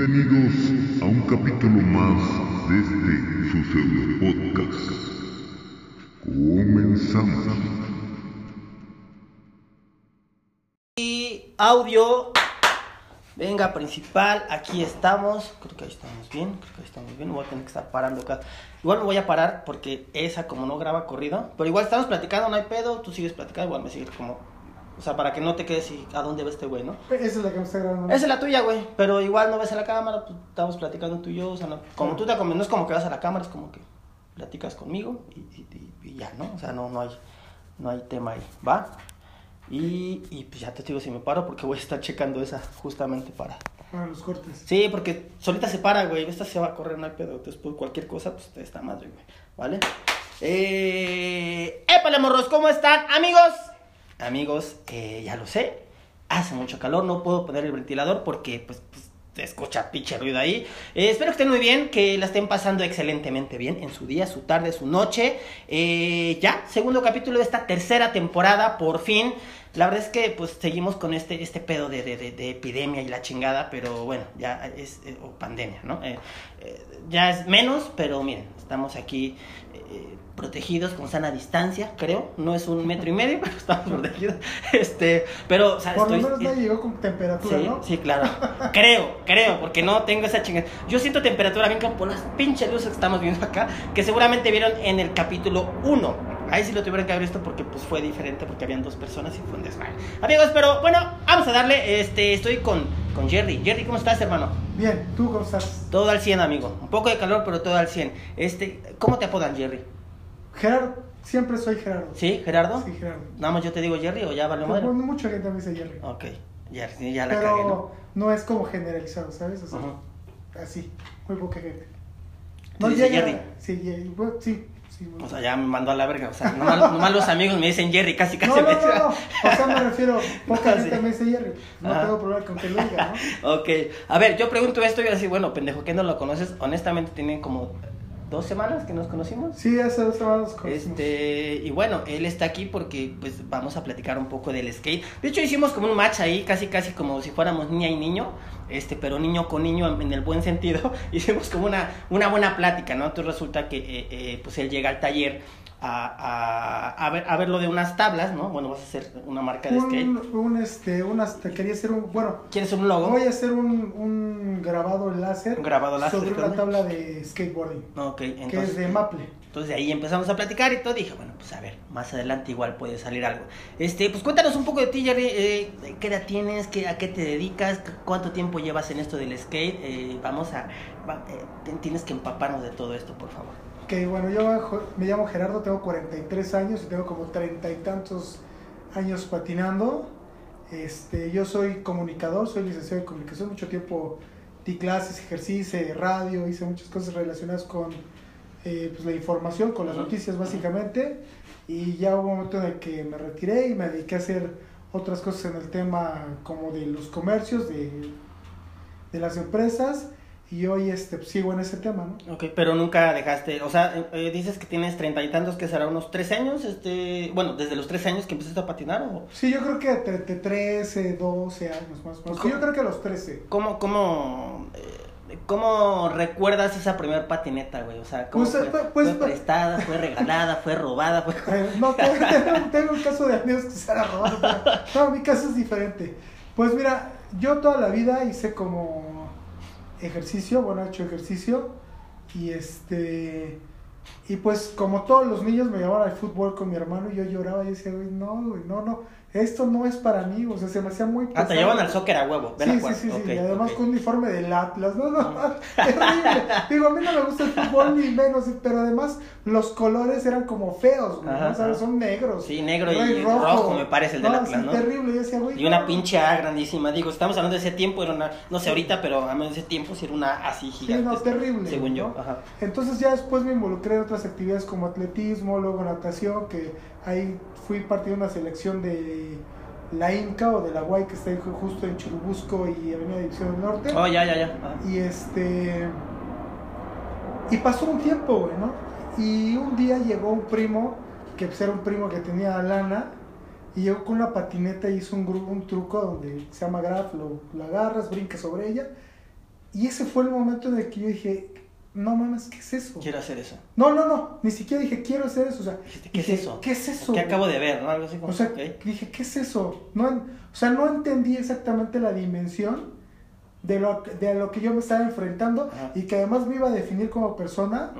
Bienvenidos a un capítulo más de este su pseudo podcast. Comenzamos. Y audio. Venga, principal, aquí estamos. Creo que ahí estamos bien, creo que ahí estamos bien. Voy a tener que estar parando acá. Igual me voy a parar porque esa como no graba corrido. Pero igual estamos platicando, no hay pedo. Tú sigues platicando, igual me sigues como... O sea, para que no te quedes y a dónde va este güey, ¿no? Esa es la que me está grabando. Esa es la tuya, güey. Pero igual no ves a la cámara, pues estamos platicando tú y yo. O sea, no, como tú te acomodas, no es como que vas a la cámara, es como que platicas conmigo y, y- ya, ¿no? O sea, no, no, hay, no hay tema ahí, ¿va? Y, y pues ya te digo si me paro porque voy a estar checando esa justamente para... Para los cortes. Sí, porque solita se para, güey. Esta se va a correr, no hay pedo. Después cualquier cosa, pues te está madre, güey. ¿Vale? Eh... ¡Épale, morros! ¿Cómo están, amigos? Amigos, eh, ya lo sé. Hace mucho calor, no puedo poner el ventilador porque, pues, pues se escucha pinche ruido ahí. Eh, espero que estén muy bien, que la estén pasando excelentemente bien en su día, su tarde, su noche. Eh, ya, segundo capítulo de esta tercera temporada, por fin. La verdad es que pues seguimos con este, este pedo de, de, de- de epidemia y la chingada, pero bueno, ya es, eh, o pandemia, ¿no? Ya es menos, pero miren, estamos aquí protegidos con sana distancia, creo. No es un metro y medio, pero estamos protegidos. Este, pero, o sea, Por lo menos nadie llegó con temperatura, Sí, ¿no? sí, claro. creo, creo, porque no tengo esa chingada. Yo siento temperatura bien por las pinches luces que estamos viendo acá, que seguramente vieron en el capítulo 1. Ahí sí lo tuvieron que haber visto porque pues fue diferente, porque habían dos personas y fue un desmadre. Amigos, pero bueno, vamos a darle, este, estoy con, con Jerry. Jerry, ¿cómo estás, hermano? Bien, ¿tú cómo estás? Todo al 100, amigo. Un poco de calor, pero todo al 100. Este, ¿cómo te apodan, Jerry? Gerardo, siempre soy Gerardo. ¿Sí, Gerardo? Sí, Gerardo. Nada más yo te digo Jerry o ya vale madre. bueno, mucha gente me dice Jerry. Ok, Jerry, ya la cagué, ¿no? Pero no es como generalizado, ¿sabes? O sea, Ajá. así, muy poca gente. ¿Te dice llega- Jerry? Sí, Jerry, bueno, sí, sí. bueno. O sea, ya me mandó a la verga. O sea, nomás, nomás los amigos me dicen Jerry, casi casi no, no, me no, no, o sea, me refiero, poca No, gente sí. me dice Jerry. No Ajá. tengo problema con que lo diga, ¿no? Ok, a ver, yo pregunto esto y así, bueno, pendejo, ¿qué no lo conoces? Honestamente, tienen como dos semanas que nos conocimos. Sí, hace dos semanas conocimos. Este, y bueno, él está aquí porque pues vamos a platicar un poco del skate. De hecho, hicimos como un match ahí, casi casi como si fuéramos niña y niño, este, pero niño con niño en, en el buen sentido. Hicimos como una, una buena plática, ¿no? Entonces resulta que eh, eh, pues él llega al taller a, a, a ver, a ver lo de unas tablas, ¿no? Bueno, vas a hacer una marca de skate. un, este, unas, te quería hacer un, bueno, ¿Quieres un logo? Voy a hacer un, un grabado láser, Un grabado láser, sobre una tabla de skateboarding, Ok, que es entonces... de Maple. Entonces de ahí empezamos a platicar y todo. Dije, bueno, pues a ver, más adelante igual puede salir algo. Este, pues cuéntanos un poco de ti, Jerry. Eh, ¿Qué edad tienes? ¿Qué, ¿A qué te dedicas? ¿Cu- ¿Cuánto tiempo llevas en esto del skate? Eh, vamos a. va- eh, tienes que empaparnos de todo esto, por favor. Que bueno, yo me llamo Gerardo, tengo 43 años y tengo como treinta y tantos años patinando. Este, yo soy comunicador, soy licenciado en comunicación, mucho tiempo di clases, ejercicio, radio, hice muchas cosas relacionadas con eh, pues, la información, con las noticias básicamente. Y ya hubo un momento en el que me retiré y me dediqué a hacer otras cosas en el tema como de los comercios, de, de las empresas. Y hoy este, pues, sigo en ese tema, ¿no? Ok, pero nunca dejaste. O sea, eh, eh, dices que tienes treinta y tantos, que será unos tres años. Este, bueno, desde los tres años que empezaste a patinar. ¿o? Sí, yo creo que entre 13, 12 años más o menos. Sí, yo creo que a los 13. ¿Cómo, cómo, eh, cómo recuerdas esa primer patineta, güey? O sea, ¿cómo Pues, fue, pues, ¿Fue pues- prestada, fue regalada, fue robada? Fue... Eh, no, tengo, un caso de amigos que se han robado. pero- No, mi caso es diferente. Pues mira, yo toda la vida hice como ejercicio, bueno, he hecho ejercicio. Y este. Y pues, como todos los niños, me llevaban al fútbol con mi hermano y yo lloraba y decía, no, güey, no, no, esto no es para mí. O sea, se me hacía muy Ah, te pesado. llevan al soccer a huevo. Ven Sí, sí, sí, sí, y además ok. con un uniforme del Atlas, no, no, terrible. Digo, a mí no me gusta el fútbol ni menos, pero además los colores eran como feos, güey, ¿no? ¿sabes? Son negros. Sí, negro y rojo, me parece, el del no, Atlas, sí, ¿no? terrible, yo decía, güey. Y una no. pinche A grandísima. Digo, estamos hablando de ese tiempo, era una, no sé ahorita, pero a menos de ese tiempo sí era una A así Sí, gigante. no, terrible. Según yo. ¿no? Ajá. Entonces ya después me involucré en otras actividades como atletismo, luego natación, que ahí fui parte de una selección de la Inca o de la Guay que está justo en Churubusco y Avenida División del Norte. Oh, ya, ya, ya. Ah. Y este. Y pasó un tiempo, güey, ¿no? Y un día llegó un primo, que pues era un primo que tenía lana, y llegó con una patineta y hizo un, un truco donde se llama graf, lo, lo agarras, brincas sobre ella, Y ese fue el momento en el que yo dije, no mames, ¿qué es eso? Quiero hacer eso. No, no, no, ni siquiera dije, quiero hacer eso. O sea, Dijiste, ¿qué es eso? ¿Qué es eso? ¿Qué acabo de ver? ¿no? Algo así como. O sea, dije, ¿qué es eso? No, o sea, no entendí exactamente la dimensión de lo, que- de lo que yo me estaba enfrentando Ajá. y que además me iba a definir como persona,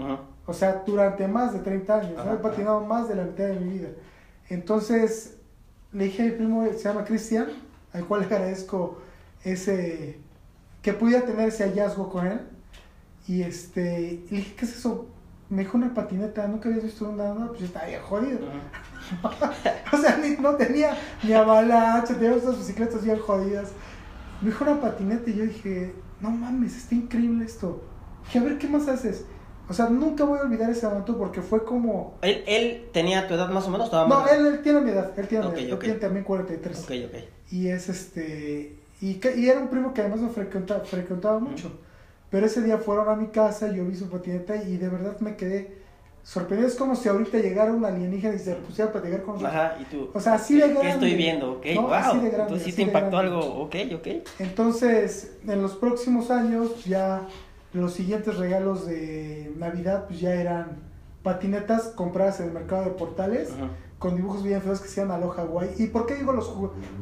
o sea, durante más de 30 años. ¿no? Ajá, He patinado más de la mitad de mi vida. Entonces, le dije a mi primo, se llama Cristian, al cual le agradezco ese, que pudiera tener ese hallazgo con él. Y este, le dije, ¿qué es eso? Me dijo una patineta, nunca habías visto una, no, pues yo estaba bien jodido. O sea, ni, no tenía ni avalancha, tenía esas bicicletas bien jodidas. Me dijo una patineta y yo dije, no mames, está increíble esto. Dije, a ver, ¿qué más haces? O sea, nunca voy a olvidar ese momento porque fue como... ¿Él, él tenía tu edad más o menos? ¿Estaba No, más- él, él tiene mi edad, él tiene mi edad, él ok. tiene también 43. Ok, ok. Y es este... Y, que- y era un primo que además me frecuenta- frecuentaba mucho. Pero ese día fueron a mi casa, yo vi su patineta y de verdad me quedé sorprendido. Es como si ahorita llegara un alienígena y se pusiera a platicar con nosotros. Ajá, y tú. O sea, así de ¿qué- grande. ¿Qué estoy viendo? Ok, No, wow. así de grande, Entonces sí te impactó algo. Ok, ok. Entonces, en los próximos años, ya los siguientes regalos de Navidad, pues ya eran patinetas compradas en el mercado de portales, con dibujos bien feos que se llaman Aloha Hawaii. ¿Y por qué digo los,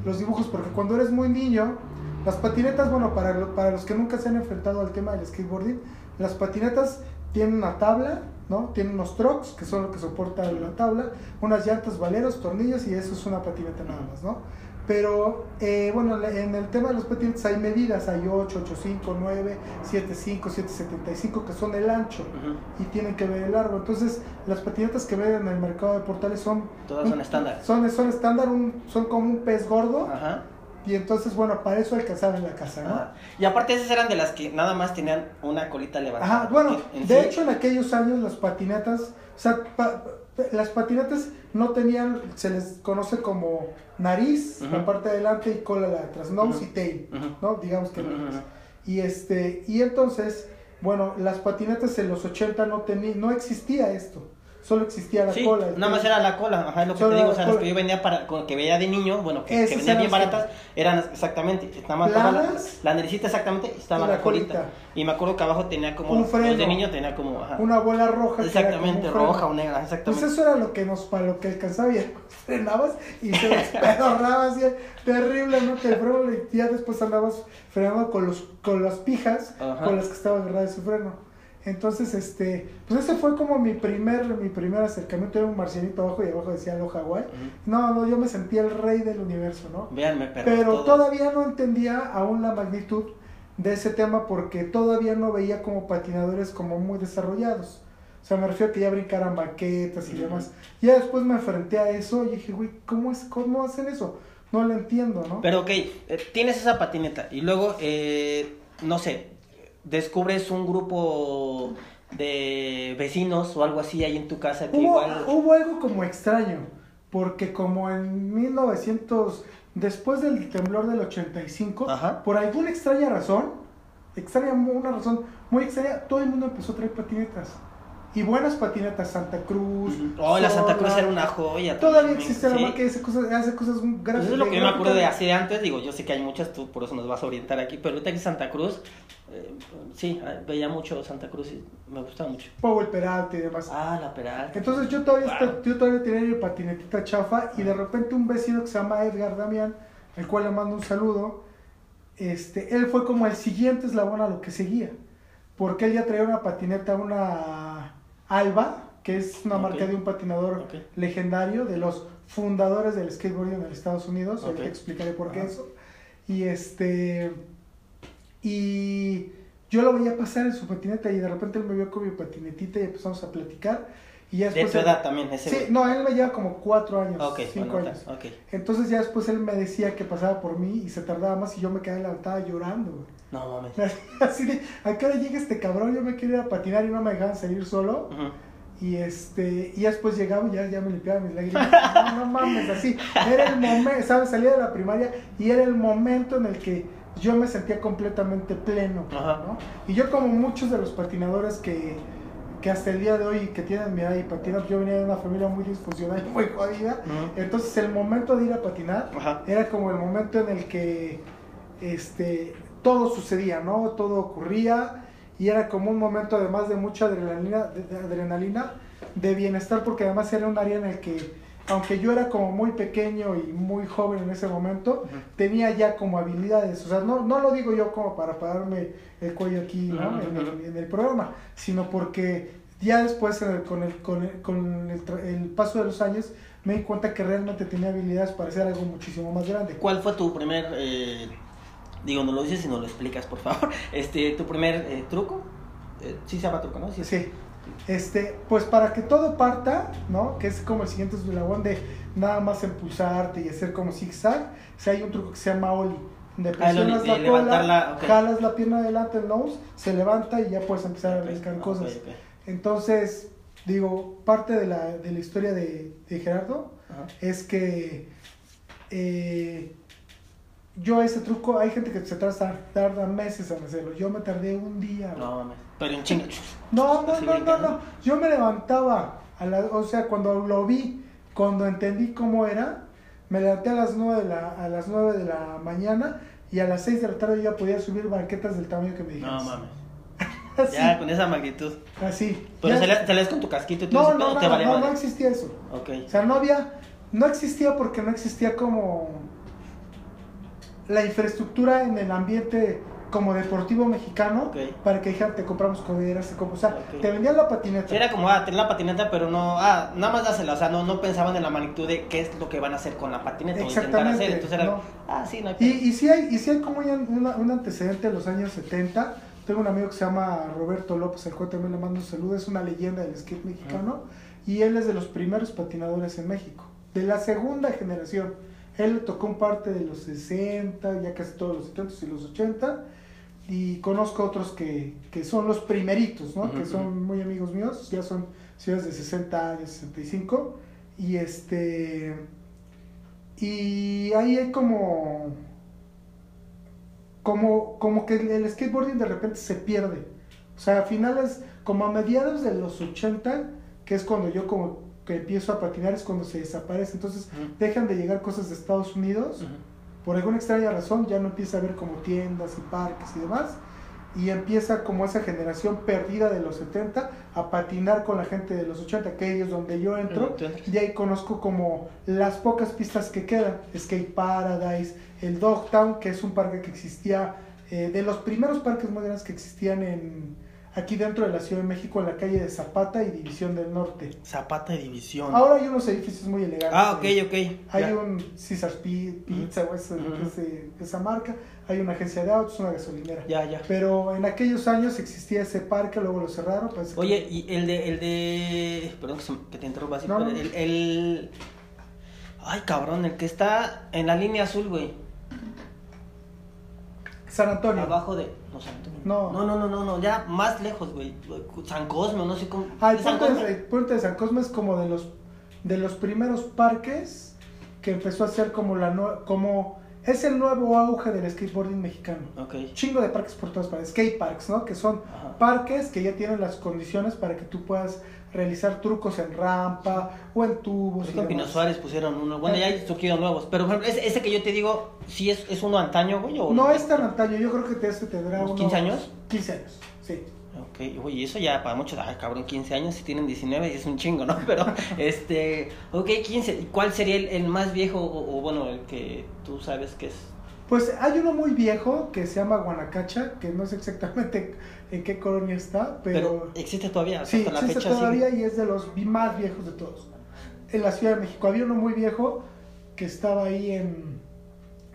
los dibujos? Porque cuando eres muy niño, las patinetas, bueno, para, para los que nunca se han enfrentado al tema del skateboarding, las patinetas tienen una tabla, ¿no? Tienen unos trucks, que son lo que soporta la tabla, unas llantas, valeros, tornillos, y eso es una patineta nada más, ¿no? Pero, eh, bueno, en el tema de los patinetes hay medidas, hay 8, 8, 5, 9, 7, 5, 7, 75, que son el ancho y tienen que ver el largo. Entonces, las patinetas que ven en el mercado de portales son... Todas son estándar. Son, son estándar, un- son como un pez gordo. Ajá. Y entonces, bueno, para eso alcanzaba en la casa, ¿no? Ajá. Y aparte esas eran de las que nada más tenían una colita levantada. Ajá, bueno, En de sí- hecho en aquellos años las patinetas, o sea, pa- las patinetas no tenían, se les conoce como nariz, Ujú. la parte de adelante y cola la de atrás, nose y tail. ¿no? Digamos que. Y este, y entonces, bueno, las patinetas en los 80 no tenía, no existía esto, solo existía la Sí, cola. el nada más era la cola, ajá, es lo que te digo, o sea, las que yo vendía para, con- que veía de niño, bueno, que, que venían bien baratas, eran exactamente, nada más la, la naricita exactamente, estaba la la, colita. colita. Y me acuerdo que abajo tenía como, Un los freno. de niño tenía como, ajá, Una bola roja. exactamente, roja o negra, Pues exactamente. eso era lo que nos, para lo que alcanzaba y frenabas y te despedorrabas y terrible, ¿no? Que el freno y ya después andabas frenando con los, con las pijas Ajá. con las que estaba agarrado ese freno. Entonces, este, pues ese fue como mi primer, mi primer acercamiento, era un marcianito abajo y abajo decía Aloha Hawaii. Ujú. No, no, yo me sentía el rey del universo, ¿no? Véanme, Pero todos. todavía no entendía aún la magnitud de ese tema porque todavía no veía como patinadores como muy desarrollados. O sea, me refiero a que ya brincaran baquetas y demás. Ya después me enfrenté a eso y dije, güey, ¿cómo, es, ¿cómo hacen eso? No lo entiendo, ¿no? Pero ok, eh, tienes esa patineta y luego, eh, no sé, descubres un grupo de vecinos o algo así ahí en tu casa que hubo, igual... hubo algo como extraño, porque como en 1900, después del temblor del 85, Ajá. por alguna extraña razón, extraña, una razón muy extraña, todo el mundo empezó a traer patinetas. Y buenas patinetas, Santa Cruz. Oh, la Santa Cruz era una joya. Todavía existe la marca y hace cosas, hace cosas Pues grandes. eso es lo que yo me acuerdo de así de antes, digo, yo sé que hay muchas, tú por eso nos vas a orientar aquí, pero ahorita que Santa Cruz, eh, sí, ah, veía mucho Santa Cruz y me gustaba mucho. Powell Peralta y demás. Ah, la Peralta. Entonces yo todavía, Wow. yo todavía tenía mi patinetita chafa y de repente un vecino que se llama Edgar Damián, al cual le mando un saludo, este, él fue como el siguiente eslabón a lo que seguía. Porque él ya traía una patineta, una Alba, que es una marca de un patinador legendario, de los fundadores del skateboarding en los Estados Unidos. Ahorita Ok. explicaré por qué Ajá. eso. Y este. Y yo lo veía pasar en su patineta y de repente él me vio con mi patinetita y empezamos a platicar. Y ya De después. tu él- edad también, ese Sí, güey. no, él me lleva como cuatro años, Ok, cinco bueno, años. ok. Entonces ya después él me decía que pasaba por mí y se tardaba más y yo me quedaba levantada llorando, güey. No mames. Así de, ¿a qué hora llega este cabrón? Yo me quería ir a patinar y no me dejaban salir solo. Y este, y ya después llegaba y ya, ya me limpiaba mis lágrimas. No, no mames, así. Era el momento, ¿sabes? Salía de la primaria y era el momento en el que yo me sentía completamente pleno. Y yo como muchos de los patinadores que, que hasta el día de hoy que tienen mi edad y patinan, yo venía de una familia muy disfuncional y muy jodida. Entonces el momento de ir a patinar era como el momento en el que este todo sucedía, ¿no? Todo ocurría y era como un momento además de mucha adrenalina, de, de adrenalina, de bienestar, porque además era un área en el que, aunque yo era como muy pequeño y muy joven en ese momento, tenía ya como habilidades, o sea, no, no lo digo yo como para pararme el cuello aquí, ¿no? En, el, ujú. en el programa, sino porque ya después con, el, con, el, con el, tra- el paso de los años me di cuenta que realmente tenía habilidades para hacer algo muchísimo más grande. ¿Cuál fue tu primer, eh, digo, no lo dices y no lo explicas, por favor, este, tu primer eh, truco? Eh, sí se llama truco, ¿no? Sí. Sí. Este, pues para que todo parta, ¿no? Que es como el siguiente eslabón de nada más impulsarte y hacer como zigzag. O sea, hay un truco que se llama Oli. Donde Ah, presionas la cola, jalas la pierna adelante, el nose, se levanta y ya puedes empezar a ok, cosas. Entonces, digo, parte de la, de la historia de, de Gerardo Ajá. es que eh, yo ese truco, hay gente que se tarda, tarda meses en hacerlo. Yo me tardé un día. No mames. Pero en chinga. No, no, no, no, no. Yo me levantaba, a la, o sea, cuando lo vi, cuando entendí cómo era, me levanté a las 9 de la, a las 9 de la mañana y a las 6 de la tarde yo ya podía subir banquetas del tamaño que me dijeras. No mames. Así, Ya, con esa magnitud. así. Pero salías, salías con tu casquito y todo No, no, no, te no, valía no, no existía eso. Ok. O sea, no había, no existía porque no existía como la infraestructura en el ambiente como deportivo mexicano Ok. para que dijeran te compramos coderas, te compramos, o sea, Ok. te vendían la patineta. Sí, era como, ah, tener la patineta, pero no, ah, nada más dásela, o sea, no, no pensaban en la magnitud de qué es lo que van a hacer con la patineta o intentar Exactamente, hacer. Entonces era, no. ah, sí, no hay Y, y sí hay, y sí hay como un, una- un antecedente de los años 70. Tengo un amigo que se llama Roberto López, al cual también le mando un saludo, es una leyenda del skate mexicano. Y él es de los primeros patinadores en México, de la segunda generación. Él le tocó un parte de los 60, ya casi todos los 70 y los 80. Y conozco otros que, que son los primeritos, ¿no? Que son muy amigos míos, ya son señores de 60 años, 65. Y este. Y ahí hay como. Como, como que el, skateboarding de repente se pierde. O sea, a finales, como a mediados de los 80, que es cuando yo como que empiezo a patinar, es cuando se desaparece. Entonces dejan de llegar cosas de Estados Unidos. Por alguna extraña razón ya no empieza a haber como tiendas y parques y demás. Y empieza como esa generación perdida de los 70 a patinar con la gente de los 80, que ahí es donde yo entro. Y ahí conozco como las pocas pistas que quedan. Skate Paradise, el Dogtown, que es un parque que existía, eh, de los primeros parques grandes que existían en aquí dentro de la Ciudad de México, en la calle de Zapata y División del Norte. Zapata de división. Ahora hay unos edificios muy elegantes. ah, ok, ok. hay ya. un Caesar's Pi- Pizza o ese- Ujú. ese- esa marca, hay una agencia de autos, una gasolinera. Ya, ya. Pero en aquellos años existía ese parque, luego lo cerraron. que- Oye, y el de, el de, perdón que, te interrumpa así, No, pero no. el, el, ay cabrón, el que está en la línea azul, güey, San Antonio. abajo de, no, San Antonio. No. no, no, no, no, no, ya más lejos, güey, San Cosme, no sé cómo, Ah, el ¿es San puente, Cosme? de, el puente de San Cosme es como de los de los primeros parques que empezó a ser como la nue- como es el nuevo auge del skateboarding mexicano. Ok, Chingo de parques por todas partes, skate parks, ¿no? Que son Ajá. parques que ya tienen las condiciones para que tú puedas realizar trucos en rampa o en tubos. Y con Pino. Suárez pusieron uno, bueno, ya hay surgido nuevos, pero por ejemplo, ese, ese que yo te digo, ¿sí es, es uno antaño, güey? O No es tan antaño, yo creo que te este tendrá ¿Unos unos 15 años? 15 años, sí. Ok, oye, eso ya para muchos, ay, cabrón, 15 años, si tienen 19 es un chingo, ¿no? Pero, este, ok, 15, ¿cuál sería el, el más viejo o, o, bueno, el que tú sabes que es? Pues hay uno muy viejo que se llama Guanacacha, que no sé exactamente en qué colonia está, Pero, pero, existe todavía, sí, hasta la existe fecha todavía sigue. y es de los más viejos de todos. En la Ciudad de México había uno muy viejo que estaba ahí en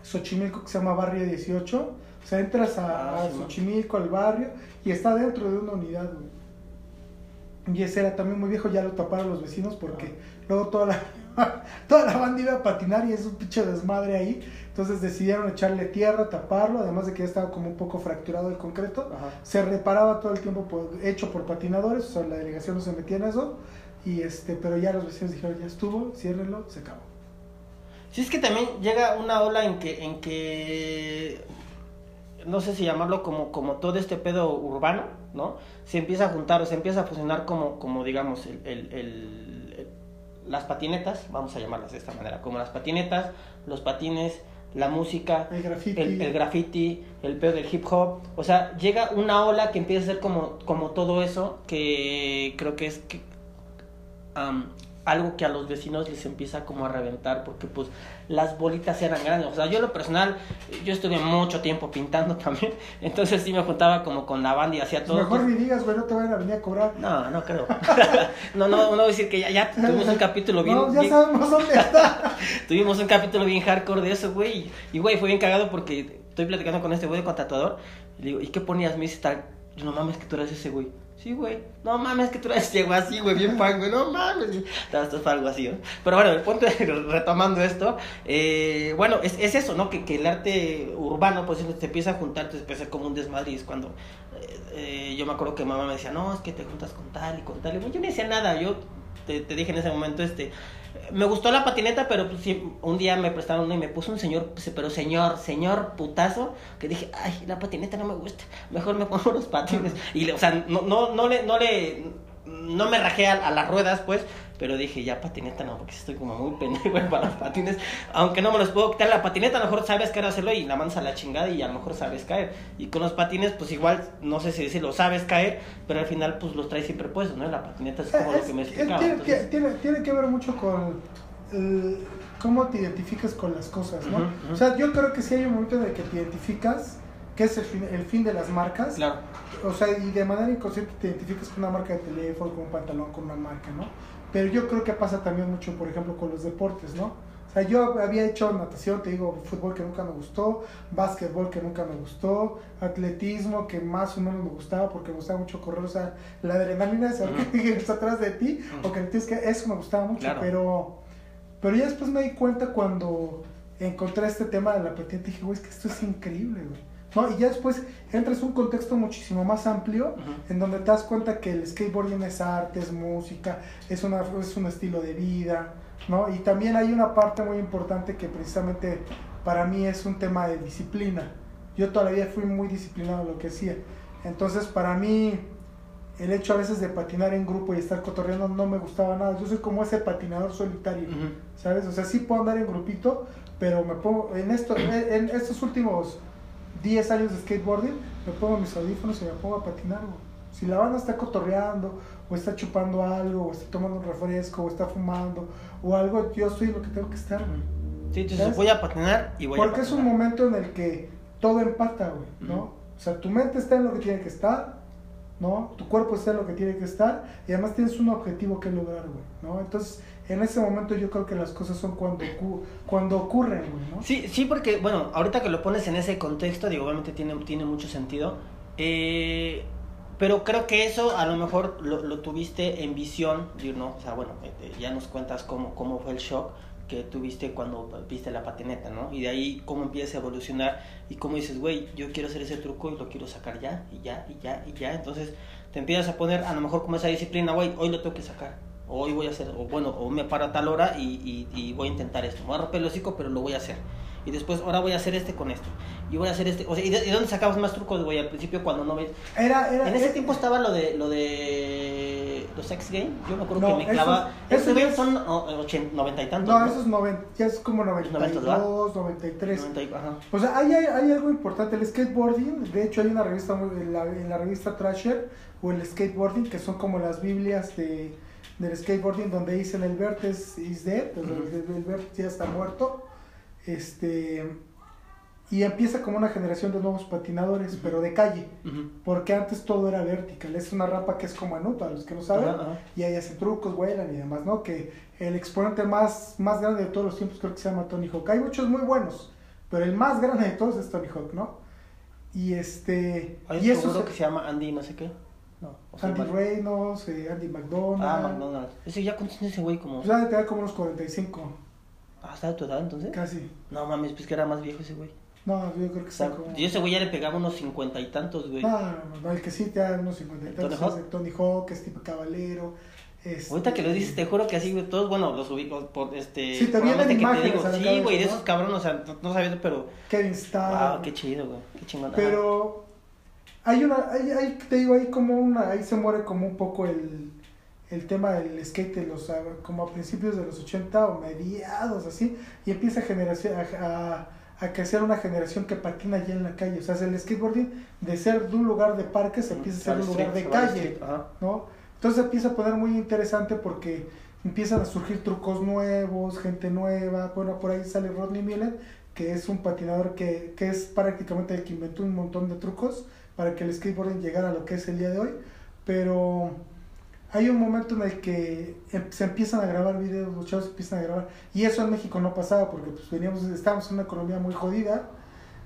Xochimilco que se llama Barrio 18. O sea, entras a, Ah, a. Xochimilco, al barrio, y está dentro de una unidad, güey. Y ese era también muy viejo, ya lo taparon los vecinos porque luego toda la, toda la banda iba a patinar y es un pinche desmadre ahí. Entonces decidieron echarle tierra, taparlo, además de que ya estaba como un poco fracturado el concreto. Ajá. Se reparaba todo el tiempo por- hecho por patinadores, o sea, la delegación no se metía en eso. Y este, pero ya los vecinos dijeron, ya estuvo, ciérrenlo, se acabó. Sí, es que también llega una ola en que, en que no sé si llamarlo como, como todo este pedo urbano, ¿no? Se empieza a juntar o se empieza a fusionar como, como digamos, el, el- el- el- las patinetas, vamos a llamarlas de esta manera, como las patinetas, los patines, la música, El graffiti. el, el graffiti, el pedo del hip hop. O sea, llega una ola que empieza a ser como, como todo eso, que creo que es que, algo que a los vecinos les empieza como a reventar, porque pues las bolitas eran grandes. O sea, yo en lo personal, yo estuve mucho tiempo pintando también, entonces sí me juntaba como con la banda y hacía todo. Mejor ni digas, güey, no te vayan a venir a cobrar. No, no creo. no, no, no voy a decir que ya, ya tuvimos un capítulo bien... No, ya bien- sabemos dónde está. Tuvimos un capítulo bien hardcore de eso, güey. Y, güey, fue bien cagado porque estoy platicando con este güey de contratador. Y le digo, ¿y qué ponías? Me dice tal. Yo, no mames, que tú eres ese güey. Sí, güey. No mames, que tú eres güey así, güey, bien fan, güey. No mames. Esto esto fue algo así, ¿no? Pero bueno, el punto retomando esto, eh, bueno, es, es eso, ¿no? Que, que el arte urbano, pues, te empieza a juntar, te empieza a ser como un desmadre. Es cuando eh, eh, yo me acuerdo que mamá me decía, no, es que te juntas con tal y con tal. Y yo no decía nada, yo te, te dije en ese momento, este, me gustó la patineta, pero pues, un día me prestaron una y me puso un señor, pues, pero señor, señor putazo, que dije, ay, la patineta no me gusta, mejor me pongo los patines. Y, o sea, no, no, no le, no le, no me rajé a, a las ruedas, pues, pero dije, ya patineta no, porque estoy como muy pendejo para los patines, aunque no me los puedo quitar la patineta, a lo mejor sabes caer hacerlo y la mandas a la chingada y a lo mejor sabes caer. Y con los patines, pues igual, no sé si decirlo, sabes caer, pero al final, pues los traes siempre puestos, ¿no? La patineta es como lo Es- que me explicaba. tiene, entonces- tiene, tiene que ver mucho con el- cómo te identificas con las cosas, ¿no? Ujú, ujú. O sea, yo creo que sí hay un momento en el que te identificas, que es el fin, el fin de las marcas. Claro. O sea, y de manera inconsciente te identificas con una marca de teléfono, con un pantalón, con una marca, ¿no? Pero yo creo que pasa también mucho, por ejemplo, con los deportes, ¿no? O sea, yo había hecho natación, te digo, fútbol que nunca me gustó, básquetbol que nunca me gustó, atletismo que más o menos me gustaba porque me gustaba mucho correr, o sea, la adrenalina de saber que está atrás de ti Ujú. o que tienes que... Eso me gustaba mucho, Claro. pero... Pero ya después me di cuenta cuando encontré este tema de la patente, dije, güey, es que esto es increíble, güey. ¿No? Y ya después entras en un contexto muchísimo más amplio Ujú. en donde te das cuenta que el skateboarding es arte, es música, es, una, es un estilo de vida, ¿no? Y también hay una parte muy importante que precisamente para mí es un tema de disciplina. Yo toda la vida fui muy disciplinado en lo que hacía. Entonces, para mí, el hecho a veces de patinar en grupo y estar cotorreando no me gustaba nada. Yo soy como ese patinador solitario, Ujú. ¿sabes? O sea, sí puedo andar en grupito, pero me pongo, en, esto, en, en estos últimos 10 años de skateboarding, me pongo mis audífonos y me pongo a patinar, güey. Si la banda está cotorreando, o está chupando algo, o está tomando un refresco, o está fumando, o algo, yo soy lo que tengo que estar, güey. Sí, entonces ¿Sabes? voy a patinar y voy a Porque es un patinar. momento en el que todo empata, güey, ¿no? O sea, tu mente está en lo que tiene que estar, ¿no? Tu cuerpo está en lo que tiene que estar, y además tienes un objetivo que lograr, güey, ¿no? Entonces, en ese momento yo creo que las cosas son cuando, ocu- cuando ocurren, ¿no? Sí, sí, porque, bueno, ahorita que lo pones en ese contexto, digo, obviamente tiene, tiene mucho sentido. Eh, pero creo que eso a lo mejor lo, lo tuviste en visión, digo, ¿no? O sea, bueno, eh, eh, ya nos cuentas cómo, cómo fue el shock que tuviste cuando viste la patineta, ¿no? Y de ahí cómo empieza a evolucionar y cómo dices, güey, yo quiero hacer ese truco y lo quiero sacar ya, y ya, y ya, y ya. Entonces te empiezas a poner a lo mejor como esa disciplina, güey, hoy lo tengo que sacar. Hoy voy a hacer, o bueno, o me paro a tal hora y, y, y voy a intentar esto. Me voy a romper el hocico, pero lo voy a hacer. Y después, ahora voy a hacer este con esto. Y voy a hacer este. O sea, ¿y de, y dónde sacabas más trucos, güey? Al principio, cuando no ves. Era, era, En ese era- tiempo estaba lo de lo de los X Games. Yo me acuerdo No, que me esos- clavaba. esos Esos ya- son ochen- noventa y tantos. No, esos 90, ya es como 90, 92, 93. 90 y- ajá. O sea, hay, hay, hay algo importante, el skateboarding, de hecho hay una revista, en la, en la revista Trasher, o el skateboarding, que son como las biblias de, del skateboarding, donde dicen el Bert is, is dead, sea, Ujú. el, Bert ya está muerto, este, y empieza como una generación de nuevos patinadores, pero de calle, Ujú. porque antes todo era vertical, es una rampa que es como U, para los que no saben, y ahí hacen trucos, vuelan y demás, ¿no? Que el exponente más, más grande de todos los tiempos creo que se llama Tony Hawk. Hay muchos muy buenos, pero el más grande de todos es Tony Hawk, ¿no? Y este... Hay y un eso se- que se llama Andy, no sé qué. No, o sea, Andy. Reynolds, eh, Andy McDonald. Ah, McDonald's. Ese ya cuántos tiene ese güey como. Pues ha de tener como unos 45, Ah, ¿está de tu edad entonces? casi. No mames, pues que era más viejo ese güey. No, yo creo que está como... y ese güey ya le pegaba unos cincuenta y tantos, güey. No, no, el que sí te da unos 50 y ¿El tantos Tony de Tony Hawk, es tipo caballero. este- Ahorita que lo dices, te juro que así, güey, todos, bueno, los ubico por este. Sí, te vienen que imágenes digo, Sí, cabeza, güey, de esos cabrones, o sea, no, no sabía, pero. Kevin Starr. Wow, qué chido, güey. Qué chingón. Pero hay una, hay, hay- te digo, ahí como una, ahí se muere como un poco el, el tema del skate, de los, ah, como a principios de los 80 o mediados así, y empieza a, generación, a, a- a sea una generación que patina ya en la calle. O sea, el skateboarding de ser de un lugar de parque se empieza a ser un lugar de calle. ¿no? Entonces empieza a poner muy interesante porque empiezan a surgir trucos nuevos, gente nueva. Bueno, por ahí sale Rodney Miller, que es un patinador que, que es prácticamente el que inventó un montón de trucos para que el skateboarding llegara a lo que es el día de hoy. Pero hay un momento en el que em- se empiezan a grabar videos, los chavos empiezan a grabar. Y eso en México no pasaba porque pues veníamos, estábamos en una economía muy jodida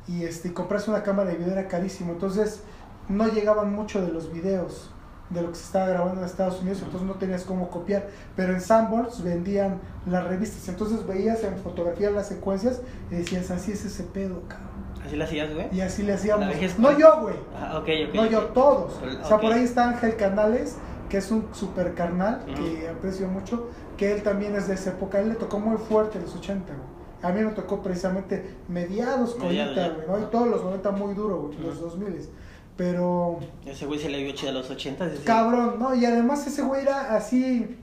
y este, comprarse una cámara de video era carísimo. Entonces no llegaban mucho de los videos de lo que se estaba grabando en Estados Unidos, entonces no tenías cómo copiar. Pero en Sanborns vendían las revistas, entonces veías en fotografía las secuencias y decías, así es ese pedo, cabrón. ¿Así lo hacías, güey? Y así le hacíamos. No yo, güey. Ah, ok, ok. No ok. yo, todos. Pero- O sea, por ahí está Ángel Canales, que es un super carnal Ujú. que aprecio mucho, que él también es de esa época. Él le tocó muy fuerte los 80, güey. A mí me tocó precisamente mediados, Mediados colita, güey, ¿no? Y todos los 90 muy duro, güey, los Ujú. 2000. Pero, Ese güey se le vio chido a los 80. es decir, cabrón, ¿no? Y además ese güey era así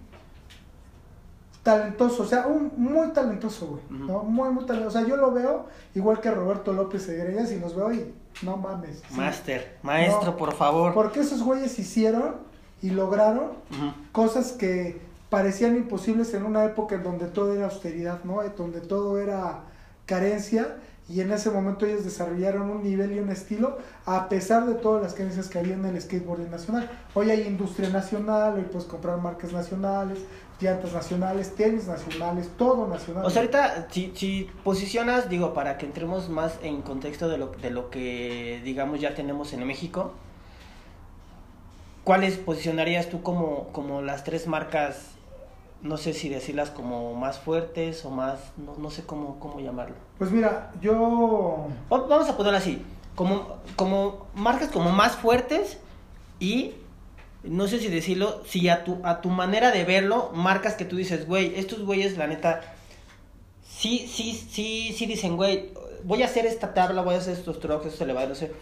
talentoso, o sea, un muy talentoso, güey. ¿no? Muy, muy talentoso. O sea, yo lo veo igual que Roberto López Egregas y los veo y no mames. sí. Master, maestro, No. por favor. Porque esos güeyes hicieron y lograron cosas que parecían imposibles en una época en donde todo era austeridad, ¿no? Donde todo era carencia y en ese momento ellos desarrollaron un nivel y un estilo a pesar de todas las carencias que había en el skateboarding nacional. Hoy hay industria nacional, hoy puedes comprar marcas nacionales, llantas nacionales, tenis nacionales, todo nacional. O sea, ahorita, si, si posicionas, digo, para que entremos más en contexto de lo, de lo que, digamos, ya tenemos en México, ¿cuáles posicionarías tú como, como las tres marcas, no sé si decirlas como más fuertes o más, no, no sé cómo, cómo llamarlo? Pues mira, yo Va- Vamos a ponerlo así, como, como marcas como más fuertes y no sé si decirlo, si a tu, a tu manera de verlo, marcas que tú dices, güey, estos güeyes, la neta, sí, sí, sí, sí dicen, güey, voy a hacer esta tabla, voy a hacer estos trucks, estos elevadores, no sé,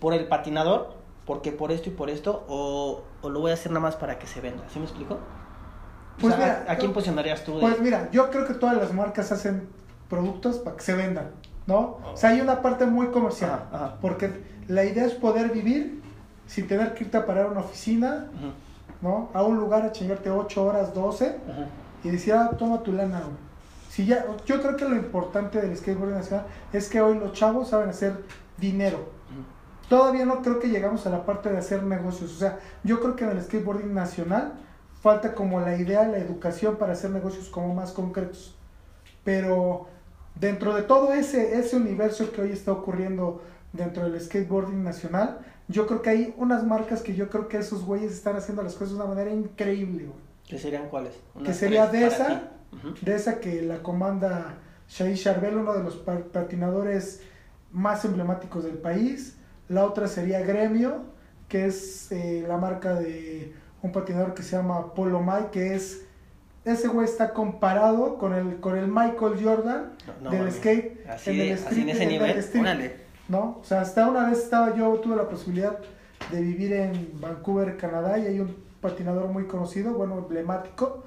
por el patinador, porque por esto y por esto, o, o lo voy a hacer nada más para que se venda, ¿sí me explico? O Pues sea, mira, ¿a, a quién posicionarías tú? de- Pues mira, yo creo que todas las marcas hacen productos para que se vendan, ¿no? O sea, hay una parte muy comercial, Ajá, ajá. porque la idea es poder vivir sin tener que irte a parar a una oficina, Ujú, ¿no? A un lugar a chingarte 8 horas, 12 ujú. y decir, ah, toma tu lana, güey. Si ya, yo creo que lo importante del skateboarding nacional es que hoy los chavos saben hacer dinero. Todavía no creo que llegamos a la parte de hacer negocios. O sea, yo creo que en el skateboarding nacional falta como la idea, la educación para hacer negocios como más concretos. Pero dentro de todo ese, ese universo que hoy está ocurriendo dentro del skateboarding nacional, yo creo que hay unas marcas que yo creo que esos güeyes están haciendo las cosas de una manera increíble, güey. ¿Qué serían cuáles? Que sería ti. Ujú. de esa que la comanda Shai Charbel, uno de los pa- patinadores más emblemáticos del país. La otra sería Gremio, que es eh, la marca de un patinador que se llama Polo Mike, que es ese güey está comparado con el con el Michael Jordan No, no del skate Así, en de- el así en ese en el nivel, street. ¿No? O sea, hasta una vez estaba yo, tuve la posibilidad de vivir en Vancouver, Canadá, y hay un patinador muy conocido, bueno, emblemático,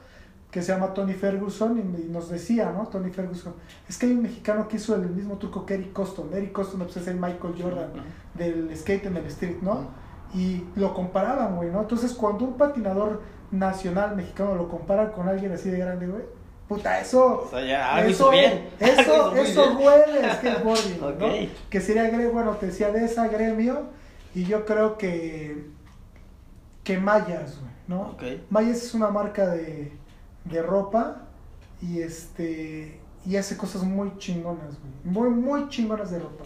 que se llama Tony Ferguson, y, nos decía, ¿no? Tony Ferguson, es que hay un mexicano que hizo el mismo truco que Eric Coston. Eric Coston pues, es el Michael Jordan del skate en el street, ¿no? Y lo comparaban, güey, ¿no? Entonces, cuando un patinador nacional mexicano lo compara con alguien así de grande, güey, puta, eso... O sea, ya, algo Eso, bien. eso, muy eso bien. huele skateboarding, ¿no? Ok. Que sería, bueno, te decía de esa gremio, y yo creo que, que Mayas, güey, ¿no? Ok. Mayas es una marca de, de ropa, y este, y hace cosas muy chingonas, güey, muy, muy chingonas de ropa.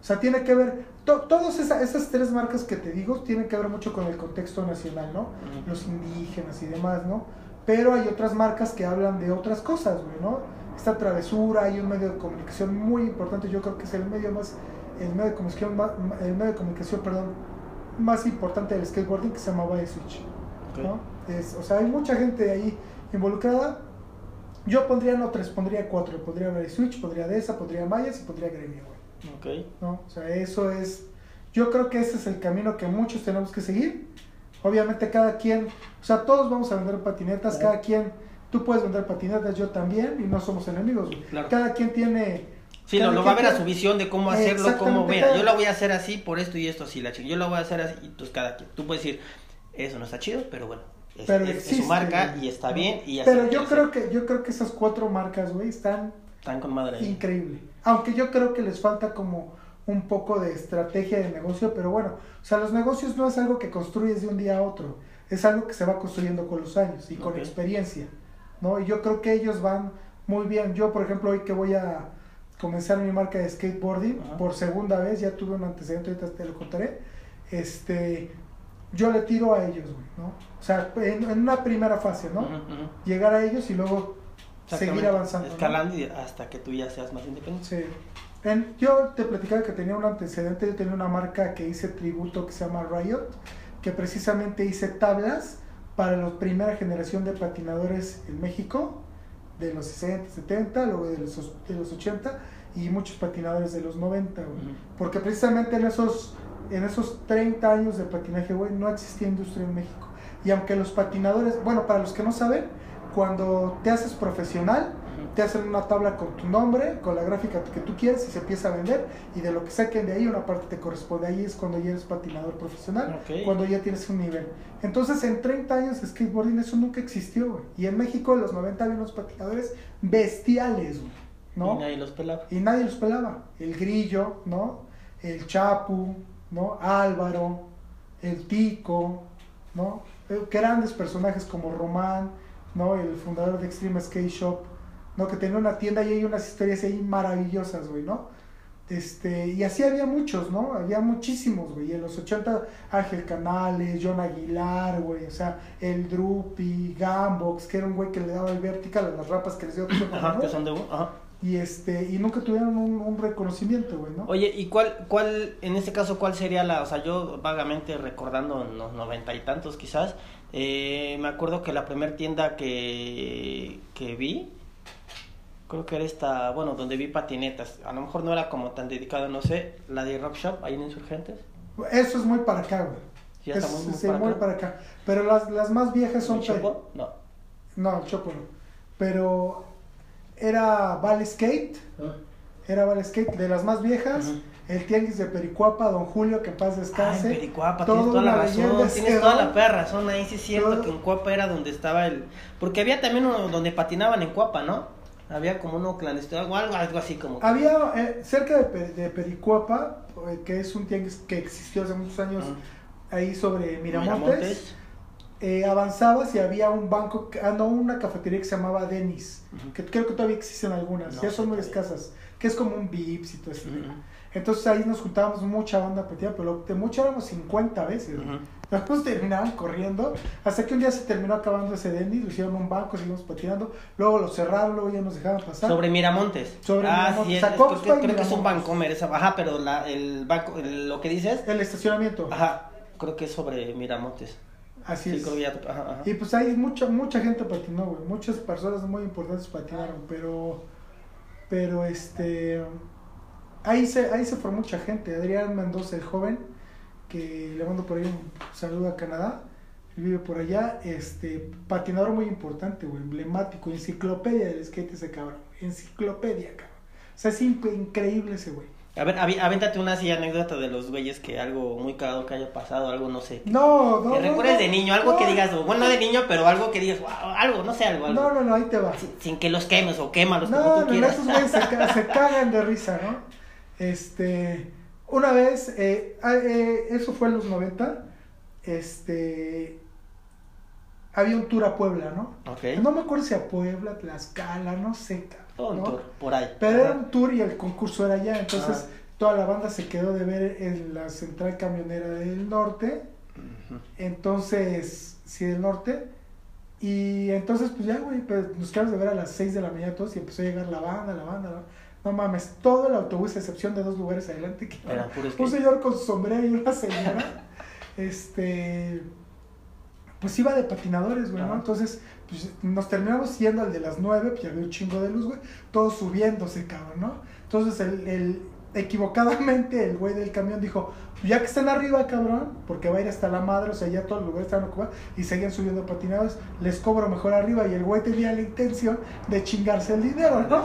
O sea, tiene que ver, to- todas esa- esas tres marcas que te digo, tienen que ver mucho con el contexto nacional, ¿no? Los indígenas y demás, ¿no? Pero hay otras marcas que hablan de otras cosas, güey, ¿no? Esta travesura, hay un medio de comunicación muy importante, yo creo que es el medio más, el medio de comunicación, el medio de comunicación, perdón, más importante del skateboarding que se llama Body Switch, Ok. ¿no? Es, o sea, hay mucha gente ahí involucrada. Yo pondría no tres, pondría cuatro, pondría Body Switch, pondría Desa, pondría Mayas y pondría Gremio, güey. Ok. ¿no? O sea, eso es, yo creo que ese es el camino que muchos tenemos que seguir. Obviamente cada quien, o sea, todos vamos a vender patinetas, Claro. cada quien, tú puedes vender patinetas, yo también, y no somos enemigos. Claro. Cada quien tiene Sí, lo, lo va a ver a su visión de cómo hacerlo, cómo, mira, cada- yo la voy a hacer así por esto y esto, así, la chingada, yo la voy a hacer así, y entonces cada quien, tú puedes decir, eso no está chido, pero bueno, es, Pero es- es existe, su marca y está bien, y así Pero yo creo que yo creo que esas cuatro marcas, güey, están. Están con madre. increíble. Aunque yo creo que les falta como un poco de estrategia de negocio, pero bueno, o sea, los negocios no es algo que construyes de un día a otro, es algo que se va construyendo con los años y con experiencia, ¿no? Y yo creo que ellos van muy bien. Yo, por ejemplo, hoy que voy a comenzar mi marca de skateboarding Ajá. por segunda vez, ya tuve un antecedente, ahorita te lo contaré, este, yo le tiro a ellos, güey, ¿no? O sea, en, en una primera fase, ¿no? Llegar a ellos y luego seguir avanzando. Escalando hasta que tú ya seas más independiente. Sí. En- yo te platicaba que tenía un antecedente, yo tenía una marca que hice tributo que se llama Riot, que precisamente hice tablas para la primera generación de patinadores en México, de los 60, 70, luego de los, os- de los 80 y muchos patinadores de los 90, güey. Ujú. Porque precisamente en esos, en esos 30 años de patinaje, güey, no existía industria en México. Y aunque los patinadores, bueno, para los que no saben, cuando te haces profesional. Te hacen una tabla con tu nombre, con la gráfica que tú quieres y se empieza a vender y de lo que saquen de ahí una parte te corresponde. Ahí es cuando ya eres patinador profesional, Ok. cuando ya tienes un nivel. Entonces en 30 años de skateboarding eso nunca existió, güey. Y en México en los 90 había unos patinadores bestiales, güey, ¿no? Y nadie los pelaba. y nadie los pelaba. El Grillo, ¿no? El Chapu, ¿no? Álvaro, el Tico, ¿no? Eh, Grandes personajes como Román, ¿no? El fundador de Extreme Skate Shop, ¿no? Que tenía una tienda y hay unas historias ahí maravillosas, güey, ¿no? Este, y así había muchos, ¿no? Había muchísimos, güey. En los 80, Ángel Canales, John Aguilar, güey. O sea, el Drupi, Gambox, que era un güey que le daba el vertical a las rapas que les dio Ajá, ¿no? que son de... Ajá. y este y nunca tuvieron un, un reconocimiento güey no Oye, ¿y cuál, cuál, en este caso, cuál sería la, o sea, yo vagamente recordando en los noventa y tantos quizás, eh, me acuerdo que la primera tienda que, que vi, creo que era esta, bueno, donde vi patinetas, a lo mejor no era como tan dedicado, no sé, la de Rock Shop, ahí en Insurgentes. eso es muy para acá güey ¿Sí está Eso muy- sí, para muy acá? para acá pero las, las más viejas son ¿El Chopo? No. no el Chopo no pero era Val Skate era Val Skate de las más viejas Ujú. el tianguis de Pericuapa Don Julio que paz Ah, descanse en Pericuapa, Toda tienes toda la razón, tienes toda la perra razón, ahí sí es cierto Todo- que en Cuapa era donde estaba el... Porque había también uno donde patinaban en Cuapa, ¿no? Había como uno clandestino, algo, algo, así como... había eh, cerca de, de Pericuapa eh, que es un tianguis que existió hace muchos años ahí sobre Miramontes, Miramontes. eh, avanzabas y había un banco, ah, no, una cafetería que se llamaba Denis, que creo que todavía existen algunas, No ya son muy escasas, que es como un Vips y todo eso. Entonces ahí nos juntábamos mucha banda patina, pero de mucho éramos 50 veces. Después terminaban corriendo, hasta que un día se terminó acabando ese Denis, lo hicieron un banco, seguimos patinando, luego lo cerraron, luego ya nos dejaban pasar. Sobre Miramontes. Sobre ah, Miramontes. sí, es, Sacó creo, que es un. Vancomer, esa, ajá, pero la, el banco, el- lo que dices, El estacionamiento, ajá, creo que es sobre Miramontes. así Sí, es. creo que ya, ajá, ajá. Y pues ahí mucha, mucha gente patinó, güey. Muchas personas muy importantes patinaron, pero. Pero este. Ahí se, ahí se fue mucha gente. Adrián Mendoza, el joven, que le mando por ahí un saludo a Canadá. él Vive por allá, este, patinador muy importante, güey, emblemático, enciclopedia del skate ese cabrón, enciclopedia, cabrón. O sea, es inc- increíble ese güey. A ver, avéntate una así anécdota de los güeyes que algo muy cagado que haya pasado, algo, no sé. No, no. que no, recuerdes no, de niño, algo no. que digas, bueno, no de niño, pero algo que digas, wow, algo, no sé, algo, algo. No, no, no, ahí te va. Sin, sin que los quemes o quémalos como No, tú no, no, quieras. esos güeyes se cagan de risa, ¿no? Este, una vez, eh, ah, eh, eso fue en los 90, este, había un tour a Puebla, ¿no? No me acuerdo si a Puebla, Tlaxcala, no sé, Todo un ¿no? tour, por ahí. Pero era un tour y el concurso era allá, entonces Ah. toda la banda se quedó de ver en la central camionera del norte, entonces, sí, del norte. Y entonces, pues ya, güey, pues, nos quedamos de ver a las 6 de la mañana todos y empezó a llegar la banda, la banda, la- No mames, todo el autobús, a excepción de dos lugares adelante, que Era un señor con su sombrero y una señora, este, pues iba de patinadores, güey, ¿no? Entonces, pues nos terminamos yendo al de las 9, pues ya había un chingo de luz, güey, todos subiéndose, cabrón, ¿no? Entonces, el, el, equivocadamente el güey del camión dijo, ya que están arriba, cabrón, porque va a ir hasta la madre, o sea, ya todos los lugares están ocupados y seguían subiendo patinados, les cobro mejor arriba y el güey tenía la intención de chingarse el dinero, ¿no?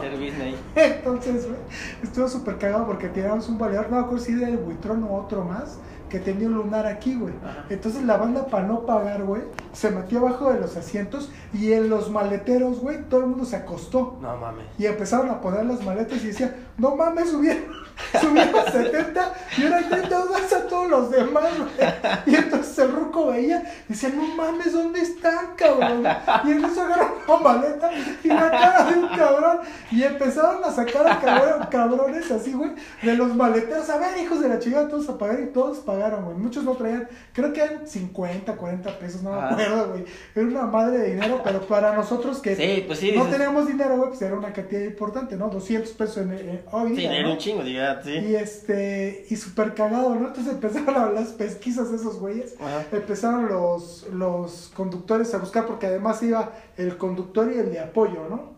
Entonces, güey, estuvo súper cagado porque tiramos un valedor, no me acuerdo si era el buitrón o otro más, que tenía un lunar aquí, güey. Entonces la banda, para no pagar, güey, se metió abajo de los asientos y en los maleteros, güey, todo el mundo se acostó. No mames. Y empezaron a poner las maletas y decía, no mames, subieron, subieron 70 y ahora 30 más a todos los demás, güey. Y entonces el ruco veía y decía, no mames, ¿dónde están, cabrón? Y en eso agarró la maleta y la cara de un cabrón. Y empezaron a sacar a cabrón- cabrones así, güey, de los maleteros. A ver, hijos de la chingada, todos a pagar y todos pagaron, güey. Muchos no traían, creo que eran 50, 40 pesos, no me Ah. acuerdo, güey. Era una madre de dinero, pero para nosotros que Sí, pues sí. no dices- teníamos dinero, güey, pues era una cantidad importante, ¿no? 200 pesos en, en- hoy Sí, día, era ¿no? un chingo, sí. Y este, y súper cagado, ¿no? Entonces empezaron las pesquisas de esos güeyes. Ajá. Empezaron los, los conductores a buscar, porque además iba el conductor y el de apoyo, ¿no?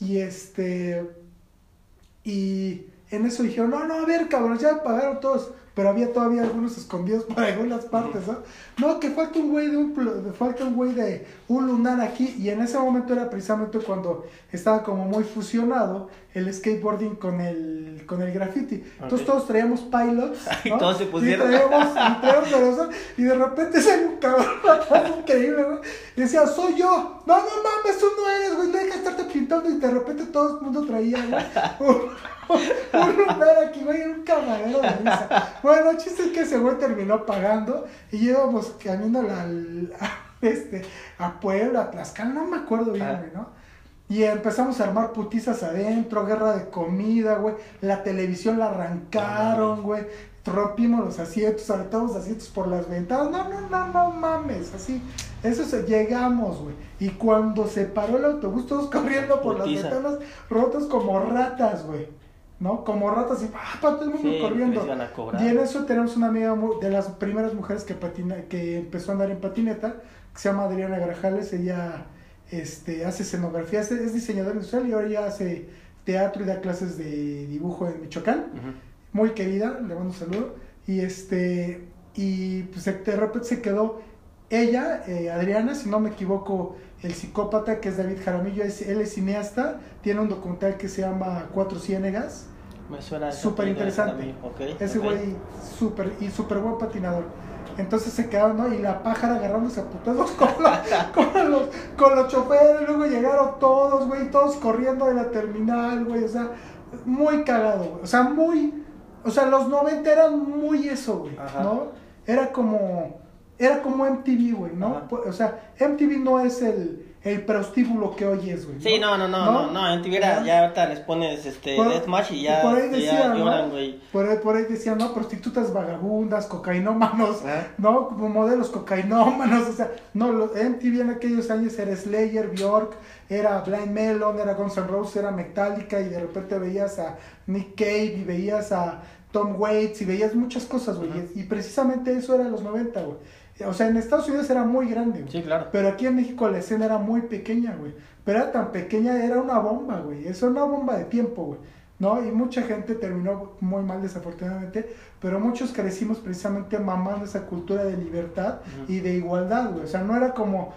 Y este, y en eso dijeron, no, no, a ver, cabrón, ya pagaron todos. Pero había todavía algunos escondidos por algunas partes, ¿no? No, que falta un güey de un, falta un güey de un lunar aquí. Y en ese momento era precisamente cuando estaba como muy fusionado el skateboarding con el, con el graffiti. Entonces todos traíamos pilots, Y ¿no? todos se pusieron. Y traíamos, y traíamos de los- y de repente sale un cabrón increíble. Y decía, soy yo. No, no mames, tú no eres, güey. Deja de estarte pintando. Y de repente todo el mundo traía, güey. Un, un lunar aquí, güey. Era un camarero de risa. Bueno, el chiste es que ese güey terminó pagando. Y íbamos caminando al, al- a, este, a Puebla, a Tlaxcala. No me acuerdo bien, Ah. güey, ¿no? Y empezamos a armar putizas adentro, guerra de comida, güey. La televisión la arrancaron, güey. Rompimos los asientos, aventamos asientos por las ventanas. No, no, no, no mames. Así, eso se, llegamos, güey. Y cuando se paró el autobús, todos corriendo por Putiza. las ventanas, rotos como ratas, güey. ¿No? Como ratas y ¡ah, pa, todo el mundo Sí, corriendo. Y en eso tenemos una amiga de las primeras mujeres que patina, que empezó a andar en patineta, que se llama Adriana Grajales, ella este, hace escenografía, es, es diseñadora industrial y ahora ya hace teatro y da clases de dibujo en Michoacán, muy querida, le mando un saludo, y este, y pues de repente se quedó ella, eh, Adriana, si no me equivoco, el psicópata que es David Jaramillo, es, él es cineasta, tiene un documental que se llama Cuatro Ciénegas, Me suena Súper interesante. ese güey súper y súper buen patinador. Entonces se quedaron, ¿no? Y la pájara agarrándose a putados con, la- con, los, con los choferes. Luego llegaron todos, güey, todos corriendo de la terminal, güey. O sea, muy cagado, güey. O sea, muy. O sea, los 90 eran muy eso, güey, Ajá. ¿no? Era como. Era como MTV, güey, ¿no? Ajá. O sea, MTV no es el, el prostíbulo que hoy es, güey. Sí, no, no, no, no, no, en Tibera ya ahorita les pones este Por- Deathmatch y ya, por ahí ya decían, ¿no? lloran, güey. Por ahí, por ahí decían, no, prostitutas vagabundas, cocainómanos, Ah. ¿no? Como modelos cocainómanos, o sea, no, los MTV en aquellos años era Slayer, Bjork, era Blind Melon, era Guns N' Roses, era Metallica, y de repente veías a Nick Cave, y veías a Tom Waits, y veías muchas cosas, güey, y, y precisamente eso era los 90, güey. O sea, en Estados Unidos era muy grande, güey. Sí, claro. Pero aquí en México la escena era muy pequeña, güey. Pero era tan pequeña, era una bomba, güey. Es una bomba de tiempo, güey. ¿No? Y mucha gente terminó muy mal, desafortunadamente. Pero muchos crecimos precisamente mamando esa cultura de libertad y de igualdad, güey. O sea, no era como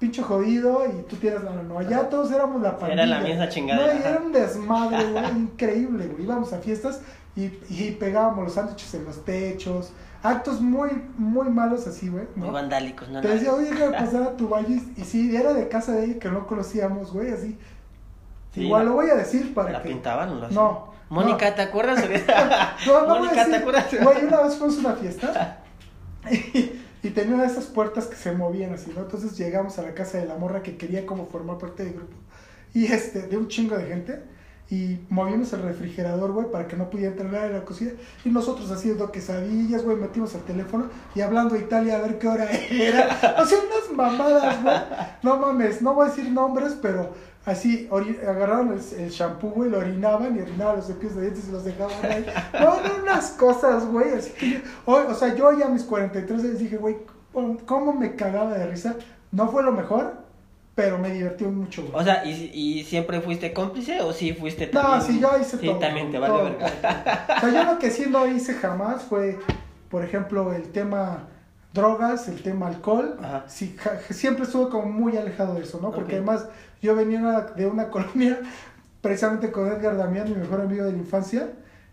pinche jodido y tú tienes la no. Allá todos éramos la pandilla. Era la misma chingadera, No, era un desmadre, güey. increíble, güey. Íbamos a fiestas y, y pegábamos los sándwiches en los techos. Actos muy, muy malos así, güey. ¿no? Muy vandálicos, ¿no? Te decía, oye, déjame pasar a tu valle. Y sí, era de casa de ella que no conocíamos, güey, así. Sí, Igual la- lo voy a decir para ¿La que. pintaban lo hacían? No. Mónica, no. ¿te acuerdas? No, no Mónica, ¿te acuerdas? Güey, una vez fuimos a una fiesta y, y tenía esas puertas que se movían así, ¿no? Entonces llegamos a la casa de la morra que quería como formar parte del grupo. Y este, de un chingo de gente. Y movimos el refrigerador, güey, para que no pudiera entrar en la cocina. Y nosotros haciendo quesadillas, güey, metimos el teléfono y hablando de Italia a ver qué hora era. O unas mamadas, güey. No mames, no voy a decir nombres, pero así agarraron el, el shampoo, güey, lo orinaban y orinaban los cepillos de dientes y los dejaban ahí. No, no, unas cosas, güey. Así que, yo- hoy, o sea, yo ya a mis 43 años dije, güey, ¿cómo me cagaba de risa? No fue lo mejor, pero me divertí mucho, güey. O sea, ¿y, ¿y siempre fuiste cómplice o sí fuiste No, también? sí, yo hice sí, todo. también te vale verga. O sea, yo lo que sí no hice jamás fue, por ejemplo, el tema drogas, el tema alcohol. Ajá. Sí, ja- siempre estuve como muy alejado de eso, ¿no? Porque además yo venía de una colonia, precisamente con Edgar Damián, mi mejor amigo de la infancia,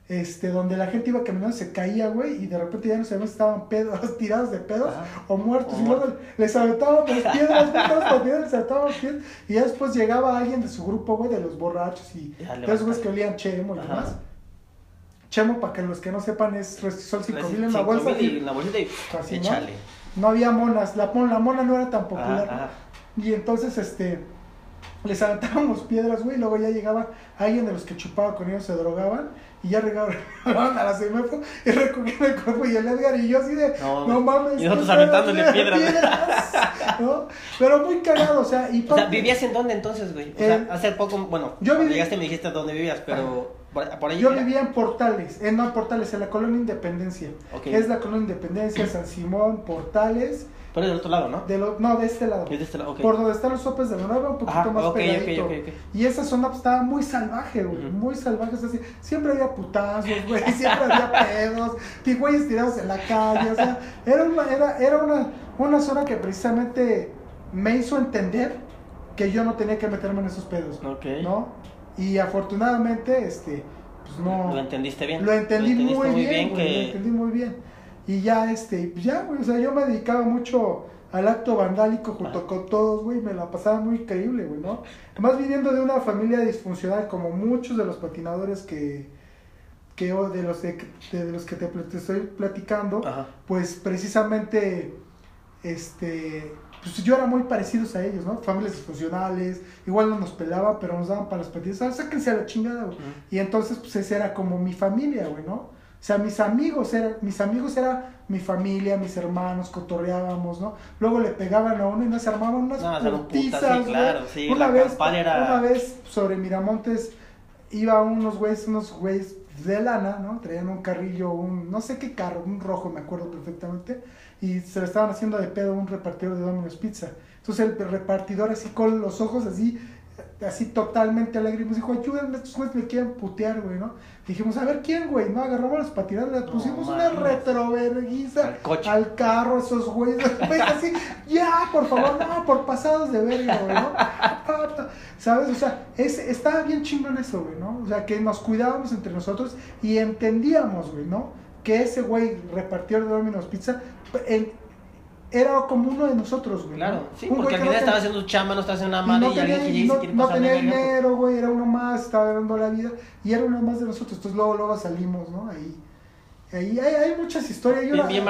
este, donde la gente iba caminando, se caía, güey, y de repente ya no sabíamos si estaban pedos, tirados de pedos Ajá. o muertos. O y luego les aventaban las piedras, piedras les aventaban las piedras. Y ya después llegaba alguien de su grupo, güey, de los borrachos y de esos güeyes que olían chemo y Ajá. demás. Chemo, para que los que no sepan, es resisol 5000 en la bolsa. y y en la bolsita y Así, ¿no? échale. No había monas, la, la mona no era tan popular. Ajá, ajá. Y entonces, este, les aventábamos piedras, güey, y luego ya llegaba alguien de los que chupaba con ellos, se drogaban, y ya regaban a la CEMEFO y recogían el cuerpo, y el Edgar y yo así de, No, no, mames. y nosotros ¿qué aventándole pedo? piedras. ¿no? Pero muy cagado, o sea, y O sea, ¿vivías en dónde entonces, güey? O sea, Eh, hace poco, bueno, yo viví- llegaste me dijiste dónde vivías, pero por, por ahí Yo era- vivía en Portales, en no Portales, en la colonia Independencia. Es la colonia Independencia, San Simón, Portales, Pero del otro lado, ¿no? de lo, no, de este lado. Es de este lado. Por donde están los sopes de la nueva, un poquito Ajá, más ok, ok, pegadito. Y esa zona pues, estaba muy salvaje, güey. Muy salvaje. o sea, sí, siempre había putazos, güey. Siempre había pedos. güeyes tirados en la calle. O sea, era una, era, era una, una zona que precisamente me hizo entender que yo no tenía que meterme en esos pedos. ¿No? Y afortunadamente, este, pues no. Lo entendiste bien. Lo entendí muy bien, güey, que... lo entendí muy bien. Y ya, este, pues ya, güey, o sea, yo me dedicaba mucho al acto vandálico junto Ajá. con todos, güey, me la pasaba muy increíble, güey, ¿no? Más viniendo de una familia disfuncional como muchos de los patinadores que, que o de los, de, de los que te, estoy platicando, Ajá. pues precisamente, este, pues yo era muy parecidos a ellos, ¿no? Familias disfuncionales, igual no nos pelaban, pero nos daban para las patitas, "Ah, sáquense a la chingada, güey. Y entonces, pues esa era como mi familia, güey, ¿no? O sea, mis amigos eran, mis amigos era mi familia, mis hermanos, cotorreábamos, ¿no? Luego le pegaban a uno y nos armaban unas No, eran putas, putizas, sí, claro, sí, una la vez, era- una vez sobre Miramontes iba unos güeyes, unos güeyes de lana, ¿no? Traían un carrillo, un, no sé qué carro, un rojo, me acuerdo perfectamente, y se le estaban haciendo de pedo un repartidor de Domino's Pizza. Entonces el repartidor así con los ojos así, así totalmente alegre, nos dijo, ayúdenme, estos güeyes me quieren putear, güey, ¿no? Dijimos, a ver quién, güey, ¿no? Agarramos las patinas, le No pusimos una retroverguiza Al al carro, esos güeyes, güey, así, ya, por favor, no, por pasados de verga, güey, ¿no? ¿Sabes? O sea, es, estaba bien chingón eso, güey, ¿no? O sea, que nos cuidábamos entre nosotros y entendíamos, güey, ¿no? Que ese güey repartidor de Domino's Pizza en- era como uno de nosotros, güey. Claro, sí, Un porque al que final no estaba ten- haciendo chamba, no estaba haciendo una y madre no y alguien tenía, que y llega y no, se no tenía pues, dinero, güey, era uno más, estaba dando la vida y era uno más de nosotros. Entonces luego, luego salimos, ¿no? Ahí, ahí hay, hay muchas historias. Yo Bien, la- bien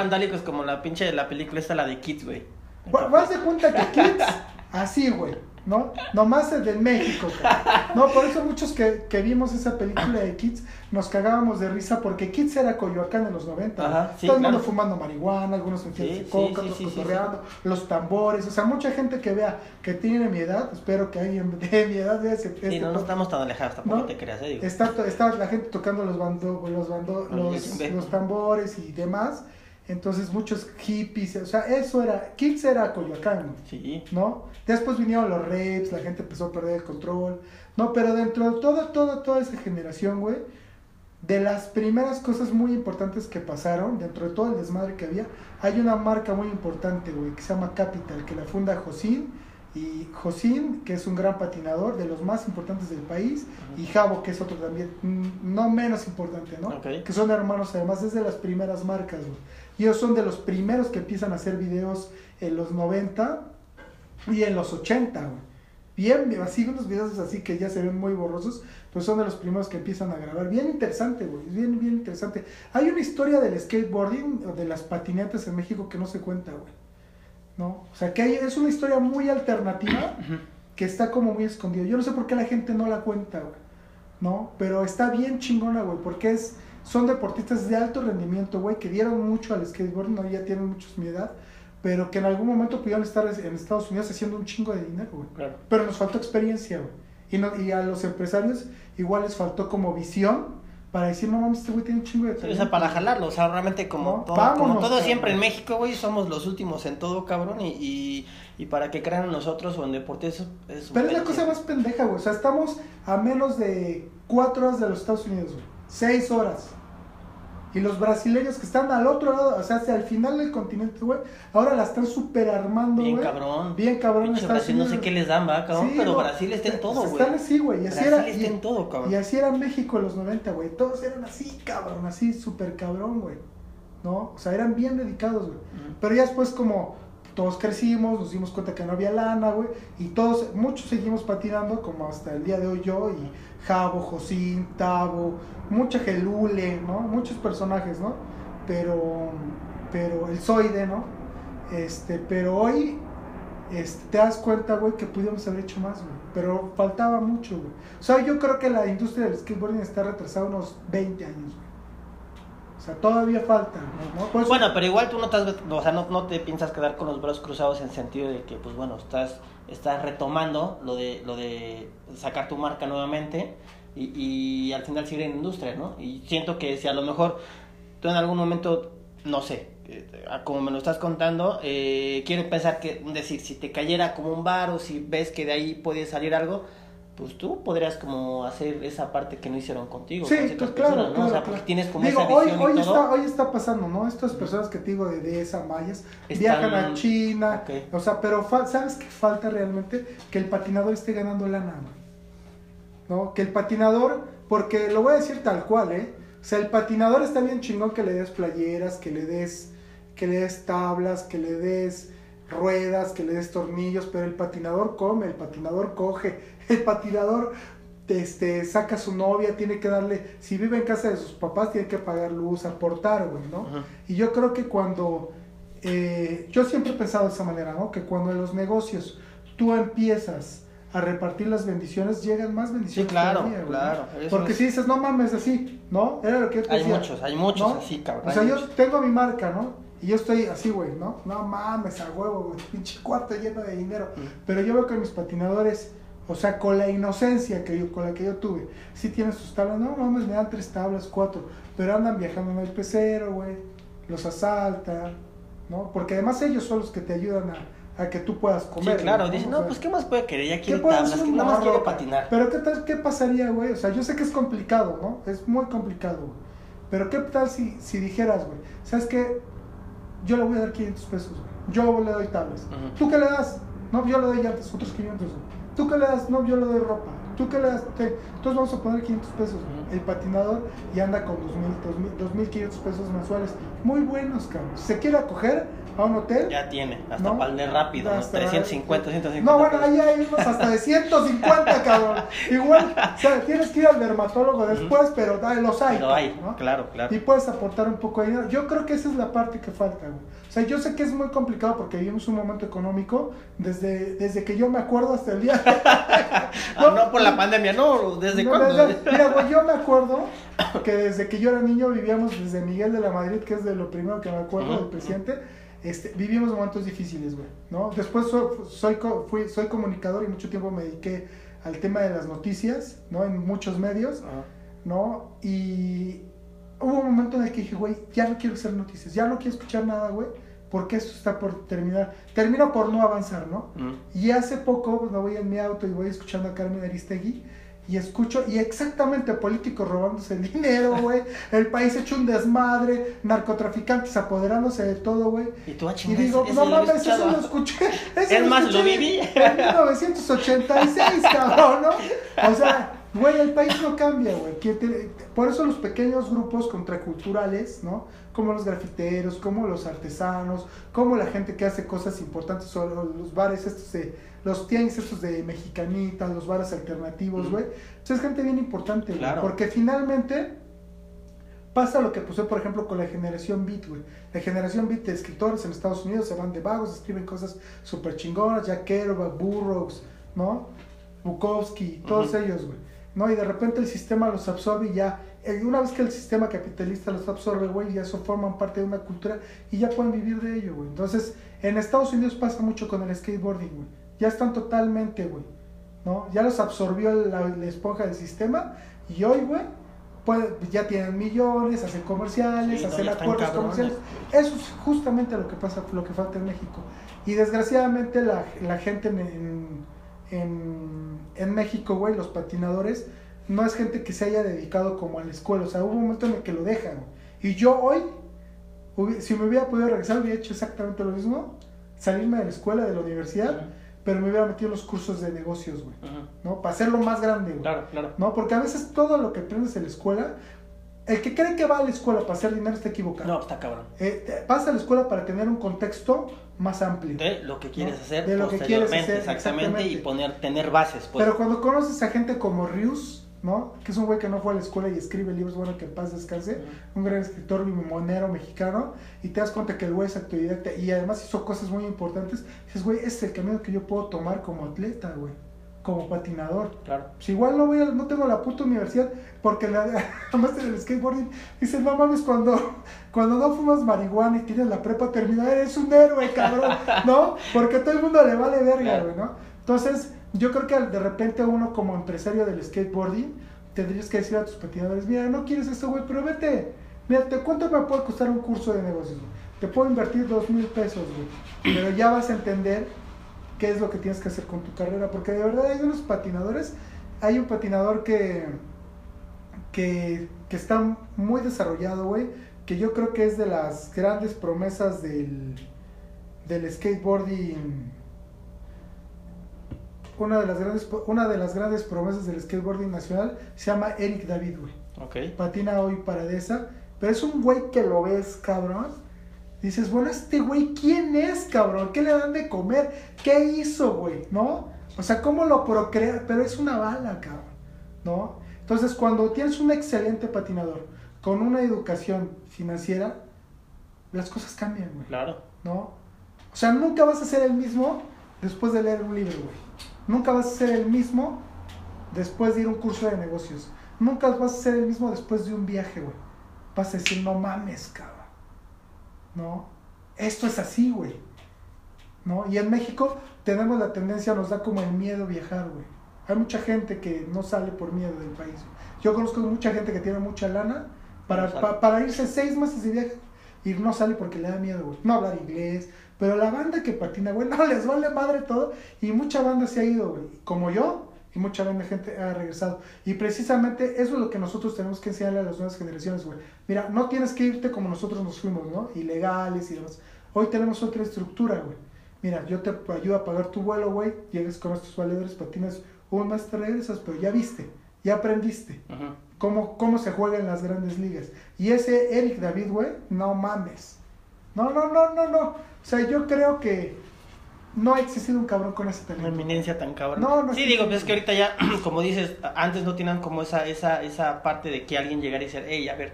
como la pinche de la película esta, la de Kids, güey. Vas de cuenta que Kids, así, güey, ¿no? Nomás el de México, cara. No, por eso muchos que, que vimos esa película de Kids nos cagábamos de risa porque Kids era Coyoacán en los 90. Ajá, güey. sí, Todo el mundo claro. fumando marihuana, algunos en Sí, de coca, sí, otros cotorreando, los tambores. O sea, mucha gente que vea que tiene mi edad, espero que alguien de mi edad vea ese, este no, no estamos tan alejados, tampoco ¿No? te creas, eh, digo. Está, está la gente tocando los bando, los, bando, los tambores y demás. Entonces muchos hippies, o sea, eso era, Kids era Coyoacán, Sí. ¿no? Después vinieron los rapes, la gente empezó a perder el control, ¿no? Pero dentro de toda, toda, toda esa generación, güey, de las primeras cosas muy importantes que pasaron, dentro de todo el desmadre que había, hay una marca muy importante, güey, que se llama Capital, que la funda Josín, y Josín, que es un gran patinador, de los más importantes del país, y Javo, que es otro también, mm, no menos importante, ¿no? Ok. Que son hermanos, además, es de las primeras marcas, güey. Y ellos son de los primeros que empiezan a hacer videos en los 90 y en los 80, güey. Bien, así unos videos así que ya se ven muy borrosos, pues son de los primeros que empiezan a grabar. Bien interesante, güey, bien, bien interesante. Hay una historia del skateboarding o de las patinetas en México que no se cuenta, güey. ¿No? O sea, que hay- es una historia muy alternativa que está como muy escondida. Yo no sé por qué la gente no la cuenta, güey. ¿No? Pero está bien chingona, güey, porque es, son deportistas de alto rendimiento, güey, que dieron mucho al skateboarding, ¿no? ya tienen muchos mi edad, pero que en algún momento pudieron estar en Estados Unidos haciendo un chingo de dinero, güey. Claro. Pero nos faltó experiencia, güey. Y, no- y a los empresarios igual les faltó como visión para decir, no mames, este güey tiene un chingo de Sí, o talento. sea, para jalarlo, o sea, realmente como, No, todo, vámonos, como todo siempre en México, güey, somos los últimos en todo, cabrón, y, y, y para que crean en nosotros o en deporte, eso es Pero es la cosa más pendeja, güey. O sea, estamos a menos de cuatro horas de los Estados Unidos, güey. Seis horas. Y los brasileños que están al otro lado, o sea, hacia el final del continente, güey, ahora la están super armando, güey. Bien cabrón. Bien cabrón. Brasil, no sé qué les dan, va, cabrón, Sí, pero no, Brasil está en todo, güey. Están así, güey. Y así Brasil era. está y- en todo, cabrón. Y así era México en los 90, güey. Todos eran así, cabrón, así, súper cabrón, güey. ¿No? O sea, eran bien dedicados, güey. Ujú. Pero ya después como todos crecimos, nos dimos cuenta que no había lana, güey. Y todos, muchos seguimos patinando, como hasta el día de hoy yo y Javo, Josín, Tavo, mucha Gelule, ¿no? Muchos personajes, ¿no? Pero, pero el Zoide, ¿no? Este, pero hoy este, te das cuenta, güey, que pudimos haber hecho más, güey. Pero faltaba mucho, güey. O sea, yo creo que la industria del skateboarding está retrasada unos 20 años, güey. O sea, todavía falta, ¿no? Bueno, pero igual tú no has- o sea, no, no te piensas quedar con los brazos cruzados en sentido de que, pues bueno, estás, estás retomando lo de, lo de sacar tu marca nuevamente y, y al final seguir en industria, ¿no? Y siento que si a lo mejor tú en algún momento, no sé, eh, como me lo estás contando, eh, quiero pensar que, decir, si te cayera como un bar o si ves que de ahí puede salir algo, pues tú podrías como hacer esa parte que no hicieron contigo. Sí, con pues claro, personas, ¿no? claro, O sea, claro. porque tienes como Digo, esa hoy, hoy, y todo. está, hoy está pasando, ¿no? Estas personas que te digo de, de esa mayas Están- viajan a China, o sea, pero ¿sabes qué falta realmente? Que el patinador esté ganando lana. ¿No? Que el patinador, porque lo voy a decir tal cual, ¿eh? O sea, el patinador está bien chingón que le des playeras, que le des, que le des tablas, que le des ruedas, que le des tornillos, pero el patinador come, el patinador coge, el patinador este, saca a su novia, tiene que darle, si vive en casa de sus papás, tiene que pagar luz, aportar, güey, ¿no? Y yo creo que cuando, eh, yo siempre he pensado de esa manera, ¿no? Que cuando en los negocios tú empiezas a repartir las bendiciones, llegan más bendiciones. Sí, claro, güey, claro, Porque es- si dices, no mames, así, ¿no? Era lo que yo te Hay decía. muchos, hay muchos ¿no? así, cabrón. O sea, yo muchos. tengo mi marca, ¿no? Y yo estoy así, güey, ¿no? No mames, a huevo, güey, pinche cuarto lleno de dinero. Mm. Pero yo veo que mis patinadores, o sea, con la inocencia que yo, con la que yo tuve, sí tienen sus tablas, no mames, me dan tres tablas, cuatro, pero andan viajando en el pecero, güey, los asaltan, ¿no? Porque además ellos son los que te ayudan a, a que tú puedas Sí, comer. claro, ¿no? dicen, no, pues ¿qué más puede querer? Ya ¿Qué quiere tablas, que nada más quiere patinar. Pero ¿qué tal, qué pasaría, güey? O sea, yo sé que es complicado, ¿no? Es muy complicado, güey. Pero ¿qué tal si, si dijeras, güey? ¿Sabes qué? Yo le voy a dar 500 pesos, güey. Yo le doy tablas. Ujú. ¿Tú qué le das? No, yo le doy llantas, otros 500, güey. ¿Tú qué le das? No, yo le doy ropa. ¿Tú qué le das? Te- Entonces vamos a poner 500 pesos. El patinador y anda con 2.000, 2.500 pesos mensuales. Muy buenos, cabrón. Si se quiere acoger a un hotel, Ya tiene, hasta ¿no? para el de rápido, ¿no? Hasta- 350, 150. No, bueno, ahí hay unos hasta de 150, cabrón. Igual, o sea, tienes que ir al dermatólogo después, pero los hay. Pero hay, ¿no? claro, claro. Y puedes aportar un poco de dinero. Yo creo que esa es la parte que falta, güey. O sea, yo sé que es muy complicado porque vivimos un momento económico desde, desde que yo me acuerdo hasta el día. Ah, no por la pandemia, no, ¿desde No, cuándo? desde- mira, güey, yo me acuerdo que desde que yo era niño vivíamos desde Miguel de la Madrid, que es de lo primero que me acuerdo Ujú, del presidente. Este, vivimos momentos difíciles, güey, ¿no? Después soy, fui, soy comunicador y mucho tiempo me dediqué al tema de las noticias, ¿no? En muchos medios, Ajá. ¿no? Y hubo un momento en el que dije, güey, ya no quiero hacer noticias, ya no quiero escuchar nada, güey, porque esto está por terminar, termina por no avanzar, ¿no? Mm. Y hace poco pues, me voy en mi auto y voy escuchando a Carmen Aristegui y escucho, y exactamente políticos robándose el dinero, güey, el país hecho un desmadre, narcotraficantes apoderándose de todo, güey. Y tú, ah, Y digo, no lo mames, eso lo escuché. eso Es más, lo escuché viví. En 1986, cabrón, ¿no? O sea, güey, el país no cambia, güey. Por eso los pequeños grupos contraculturales, ¿no? Como los grafiteros, como los artesanos, como la gente que hace cosas importantes, o los bares estos de, los tianguis estos de mexicanitas, los bares alternativos, güey. Pues es gente bien importante, güey. Claro. Porque finalmente pasa lo que pasó, por ejemplo, con la generación Beat, güey. La generación Beat de escritores en Estados Unidos se van de vagos, escriben cosas súper chingonas, Jack Kerouac, Burroughs, ¿no? Bukowski, todos ellos, güey. ¿No? Y de repente el sistema los absorbe y ya, eh, una vez que el sistema capitalista los absorbe, güey, ya eso forman parte de una cultura y ya pueden vivir de ello, güey. Entonces, en Estados Unidos pasa mucho con el skateboarding, güey. Ya están totalmente, güey, ¿no? Ya los absorbió la, la esponja del sistema y hoy, güey, puede- ya tienen millones, hacen comerciales, Sí, hacen acuerdos comerciales. Eso es justamente lo que pasa, lo que falta en México. Y desgraciadamente la, la gente en, en, en- México, güey, los patinadores, no es gente que se haya dedicado como a la escuela. O sea, hubo un momento en el que lo dejan. Y yo hoy, si me hubiera podido regresar, hubiera hecho exactamente lo mismo. Salirme de la escuela, de la universidad. Pero me hubiera metido en los cursos de negocios, güey. ¿No? Para hacerlo más grande, güey. Claro, claro. ¿No? Porque a veces todo lo que aprendes en la escuela, el que cree que va a la escuela para hacer dinero está equivocado. No, está cabrón. Eh, vas a la escuela para tener un contexto más amplio. De lo que quieres ¿no? hacer De lo que quieres hacer, exactamente, y exactamente. poner, tener bases, pues. Pero cuando conoces a gente como Rius, ¿no? Que es un güey que no fue a la escuela y escribe libros, bueno, que en paz descanse. Un gran escritor monero mexicano. Y te das cuenta que el güey es autodidacta y además hizo cosas muy importantes. Dices, güey, este es el camino que yo puedo tomar como atleta, güey. Como patinador. Claro. Pues igual no voy a- no tengo la puta universidad porque la, además en el skateboarding dicen no mames cuando cuando no fumas marihuana y tienes la prepa terminada eres un héroe cabrón no porque a todo el mundo le vale verga güey no entonces yo creo que de repente uno como empresario del skateboarding tendrías que decir a tus patinadores mira no quieres esto güey pero vete. Mira te cuánto me puede costar un curso de negocios te puedo invertir dos mil pesos güey pero ya vas a entender qué es lo que tienes que hacer con tu carrera, porque de verdad hay unos patinadores, hay un patinador que, que, que está muy desarrollado, güey, que yo creo que es de las grandes promesas del, del skateboarding, una de las grandes, una de las grandes promesas del skateboarding nacional, se llama Eric David, güey Ok. patina hoy paradesa, pero es un güey que lo ves, cabrón. Dices, bueno, este güey, ¿quién es, cabrón? ¿Qué le dan de comer? ¿Qué hizo, güey? ¿No? O sea, ¿cómo lo procrea? Pero es una bala, cabrón. ¿No? Entonces, cuando tienes un excelente patinador con una educación financiera, las cosas cambian, güey. Claro. ¿no? O sea, nunca vas a ser el mismo después de leer un libro, güey. Nunca vas a ser el mismo después de ir a un curso de negocios. Nunca vas a ser el mismo después de un viaje, güey. Vas a decir, no mames, cabrón. ¿No? Esto es así, güey. ¿No? Y en México tenemos la tendencia, nos da como el miedo viajar, güey. Hay mucha gente que no sale por miedo del país. güey. Yo conozco mucha gente que tiene mucha lana para, No sale. pa- para irse seis meses de viaje y no sale porque le da miedo, güey. No hablar inglés. Pero la banda que patina, güey, no les vale madre todo. Y mucha banda se ha ido, güey. Como yo, y mucha banda gente ha regresado. Y precisamente eso es lo que nosotros tenemos que enseñarle a las nuevas generaciones, güey. Mira, no tienes que irte como nosotros nos fuimos, ¿no? Ilegales y demás. Hoy tenemos otra estructura, güey. Mira, yo te ayudo a pagar tu vuelo, güey. Llegas con estos valedores, patinas un mes, te regresas, pero ya viste, ya aprendiste Ujú. cómo, cómo se juega en las grandes ligas. Y ese Eric David, güey, no mames. No, no, no, no, no. O sea, yo creo que no ha existido un cabrón con ese Una talento. eminencia tan cabrón. No, no sí, digo, pues es que ahorita ya, como dices, antes no tenían como esa, esa, esa parte de que alguien llegara y decir, hey, a ver,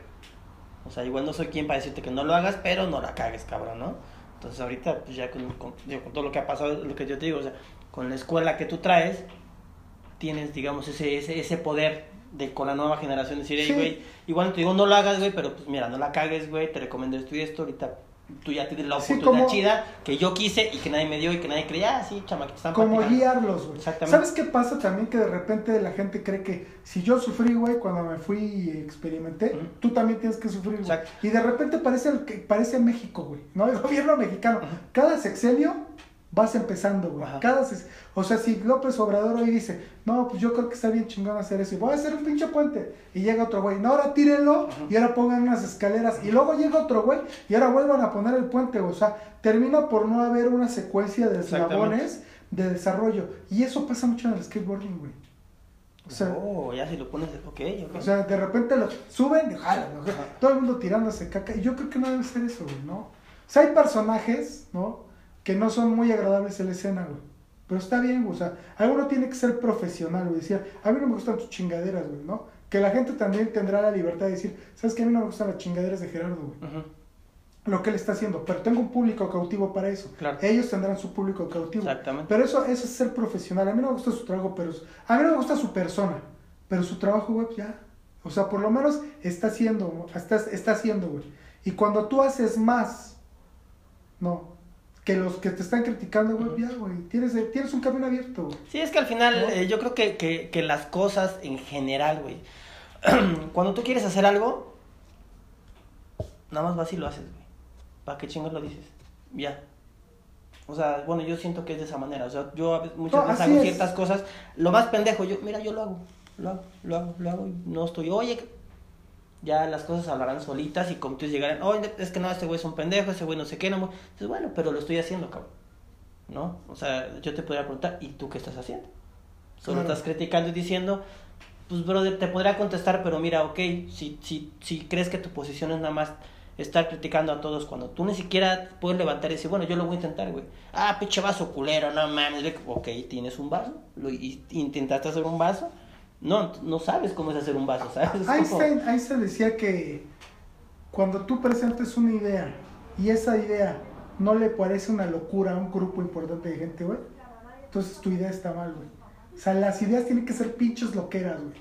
o sea, igual no soy quien para decirte que no lo hagas, pero no la cagues, cabrón, ¿no? Entonces ahorita, pues ya con, con- digo, con todo lo que ha pasado, lo que yo te digo, o sea, con la escuela que tú traes, tienes, digamos, ese, ese, ese poder de con la nueva generación decir, hey, Sí. güey, igual no te digo no lo hagas, güey, pero pues mira, no la cagues, güey, te recomiendo esto y esto, ahorita tú ya tienes la Sí, oportunidad como- chida que yo quise y que nadie me dio y que nadie creía, ah, sí, chamaquito, están Como practicando". guiarlos, güey. Exactamente. ¿Sabes qué pasa también? Que de repente la gente cree que si yo sufrí, güey, cuando me fui y experimenté, tú también tienes que sufrir, güey. Y de repente parece, el que, parece México, güey, ¿no? El gobierno mexicano. Cada sexenio vas empezando, güey. Ajá. Cada sex- O sea, si López Obrador hoy dice, no, pues yo creo que está bien chingón hacer eso, y voy a hacer un pinche puente, y llega otro güey, no, ahora tírenlo, Ujú. y ahora pongan unas escaleras, y luego llega otro güey, y ahora vuelvan a poner el puente, o sea, termina por no haber una secuencia de eslabones de desarrollo, y eso pasa mucho en el skateboarding, güey. O sea, oh, ya si lo pones, ok, ok. o sea, de repente lo suben y jalan. Ajá. todo el mundo tirándose caca. Y yo creo que no debe ser eso, güey, ¿no? O sea, hay personajes, ¿no? Que no son muy agradables en la escena, güey. Pero está bien, güey. O sea, alguno tiene que ser profesional, güey. Decir, a mí no me gustan tus chingaderas, güey, ¿no? Que la gente también tendrá la libertad de decir, ¿sabes qué? A mí no me gustan las chingaderas de Gerardo, güey. Lo que él está haciendo. Pero tengo un público cautivo para eso. Claro. Ellos tendrán su público cautivo. Exactamente. Pero eso, eso es ser profesional. A mí no me gusta su trabajo, pero a mí no me gusta su persona. Pero su trabajo, güey, ya. O sea, por lo menos está haciendo, está, está haciendo, güey. Y cuando tú haces más, no, que los que te están criticando, güey, ya, güey. Tienes, tienes un camino abierto, güey. Sí, es que al final ¿No? eh, yo creo que, que, que las cosas en general, güey. cuando tú quieres hacer algo, nada más vas y lo haces, güey. ¿Para qué chingos lo dices? Ya. O sea, bueno, yo siento que es de esa manera. O sea, yo muchas No, veces hago es. ciertas cosas. Lo más pendejo, yo, mira, yo lo hago. Lo hago, lo hago, lo hago. y no estoy, oye, ya las cosas hablarán solitas y como tú llegarán, oye, es que no, este güey es un pendejo, ese güey no sé qué, no. Dices, bueno, pero lo estoy haciendo, cabrón. ¿No? O sea, yo te podría preguntar, ¿y tú qué estás haciendo? Solo Claro. estás criticando y diciendo, pues, brother, te podría contestar, pero mira, ok, si, si, si crees que tu posición es nada más estar criticando a todos cuando tú ni siquiera puedes levantar y decir, bueno, yo lo voy a intentar, güey. Ah, pinche vaso culero, no mames. Ok, tienes un vaso, lo, y, intentaste hacer un vaso. No, no sabes cómo es hacer un vaso, ¿sabes? Einstein, Einstein decía que cuando tú presentes una idea y esa idea no le parece una locura a un grupo importante de gente, güey, entonces tu idea está mal, güey. O sea, las ideas tienen que ser pinches loqueras, güey.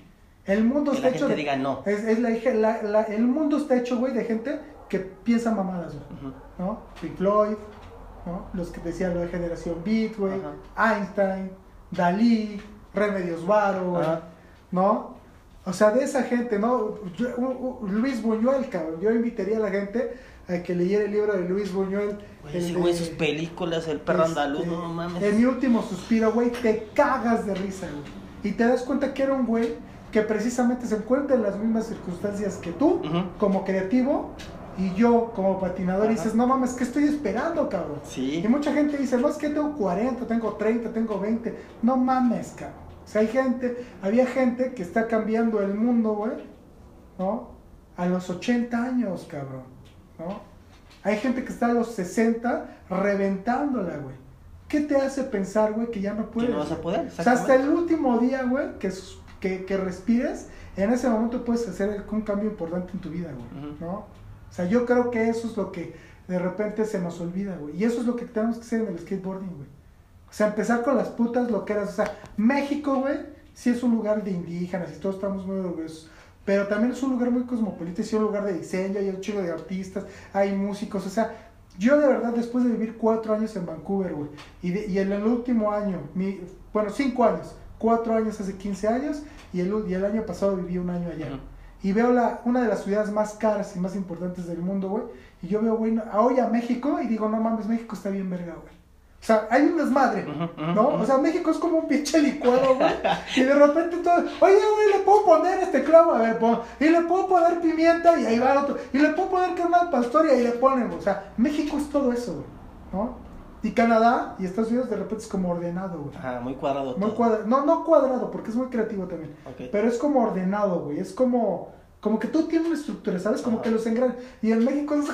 El mundo Que está la hecho gente de- diga no. Es, es la, la- la- el mundo está hecho, güey, de gente que piensa mamadas, güey. Ujú. ¿No? Pink Floyd, ¿no? Los que decían lo de generación Beat, güey. Einstein, Dalí, Remedios Varo, güey. ¿No? O sea, de esa gente, ¿no? Yo- u- u- Luis Buñuel, cabrón. Yo invitaría a la gente a que leyera el libro de Luis Buñuel. Güey, el güey, sus películas, el perro este, andaluz, no mames. En mi último suspiro, güey, te cagas de risa, güey. Y te das cuenta que era un güey que precisamente se encuentra en las mismas circunstancias que tú, como creativo, y yo como patinador, y dices, no mames, ¿qué estoy esperando, cabrón? Sí. Y mucha gente dice, no, es que tengo 40, tengo 30, tengo 20. No mames, cabrón. O sea, hay gente, había gente que está cambiando el mundo, güey, ¿no? A los 80 años, cabrón, ¿no? Hay gente que está a los 60 reventándola, güey. ¿Qué te hace pensar, güey, que ya no Que puedes? no vas a poder. O sea, hasta el último día, güey, que, que, que respires, en ese momento puedes hacer un cambio importante en tu vida, güey. ¿no? O sea, yo creo que eso es lo que de repente se nos olvida, güey. Y eso es lo que tenemos que hacer en el skateboarding, güey. O sea, empezar con las putas loqueras. O sea, México, güey, sí es un lugar de indígenas y todos estamos muy orgullosos. Pero también es un lugar muy cosmopolita, y sí un lugar de diseño, hay un chingo de artistas, hay músicos. O sea, yo de verdad, después de vivir cuatro años en Vancouver, güey, y, de- y en el último año, mi, bueno, cinco años, cuatro años hace 15 años, y el, y el año pasado viví un año allá. Y veo la, una de las ciudades más caras y más importantes del mundo, güey. Y yo veo, güey, hoy a México y digo, no mames, México está bien verga, güey. O sea, hay un desmadre, ¿no? O sea, México es como un pinche licuado, güey. Y de repente todo, oye, güey, le puedo poner este clavo, a ver, pon. Y le puedo poner pimienta y ahí va el otro. Y le puedo poner carne pastor y ahí le ponen, güey. O sea, México es todo eso, güey, ¿no? Y Canadá y Estados Unidos de repente es como ordenado, güey. Ajá, muy cuadrado. Muy todo. cuadrado. No, no cuadrado, porque es muy creativo también. Pero es como ordenado, güey. Es como, como que tú tienes una estructura, ¿sabes? Como que los engranes. Y en México es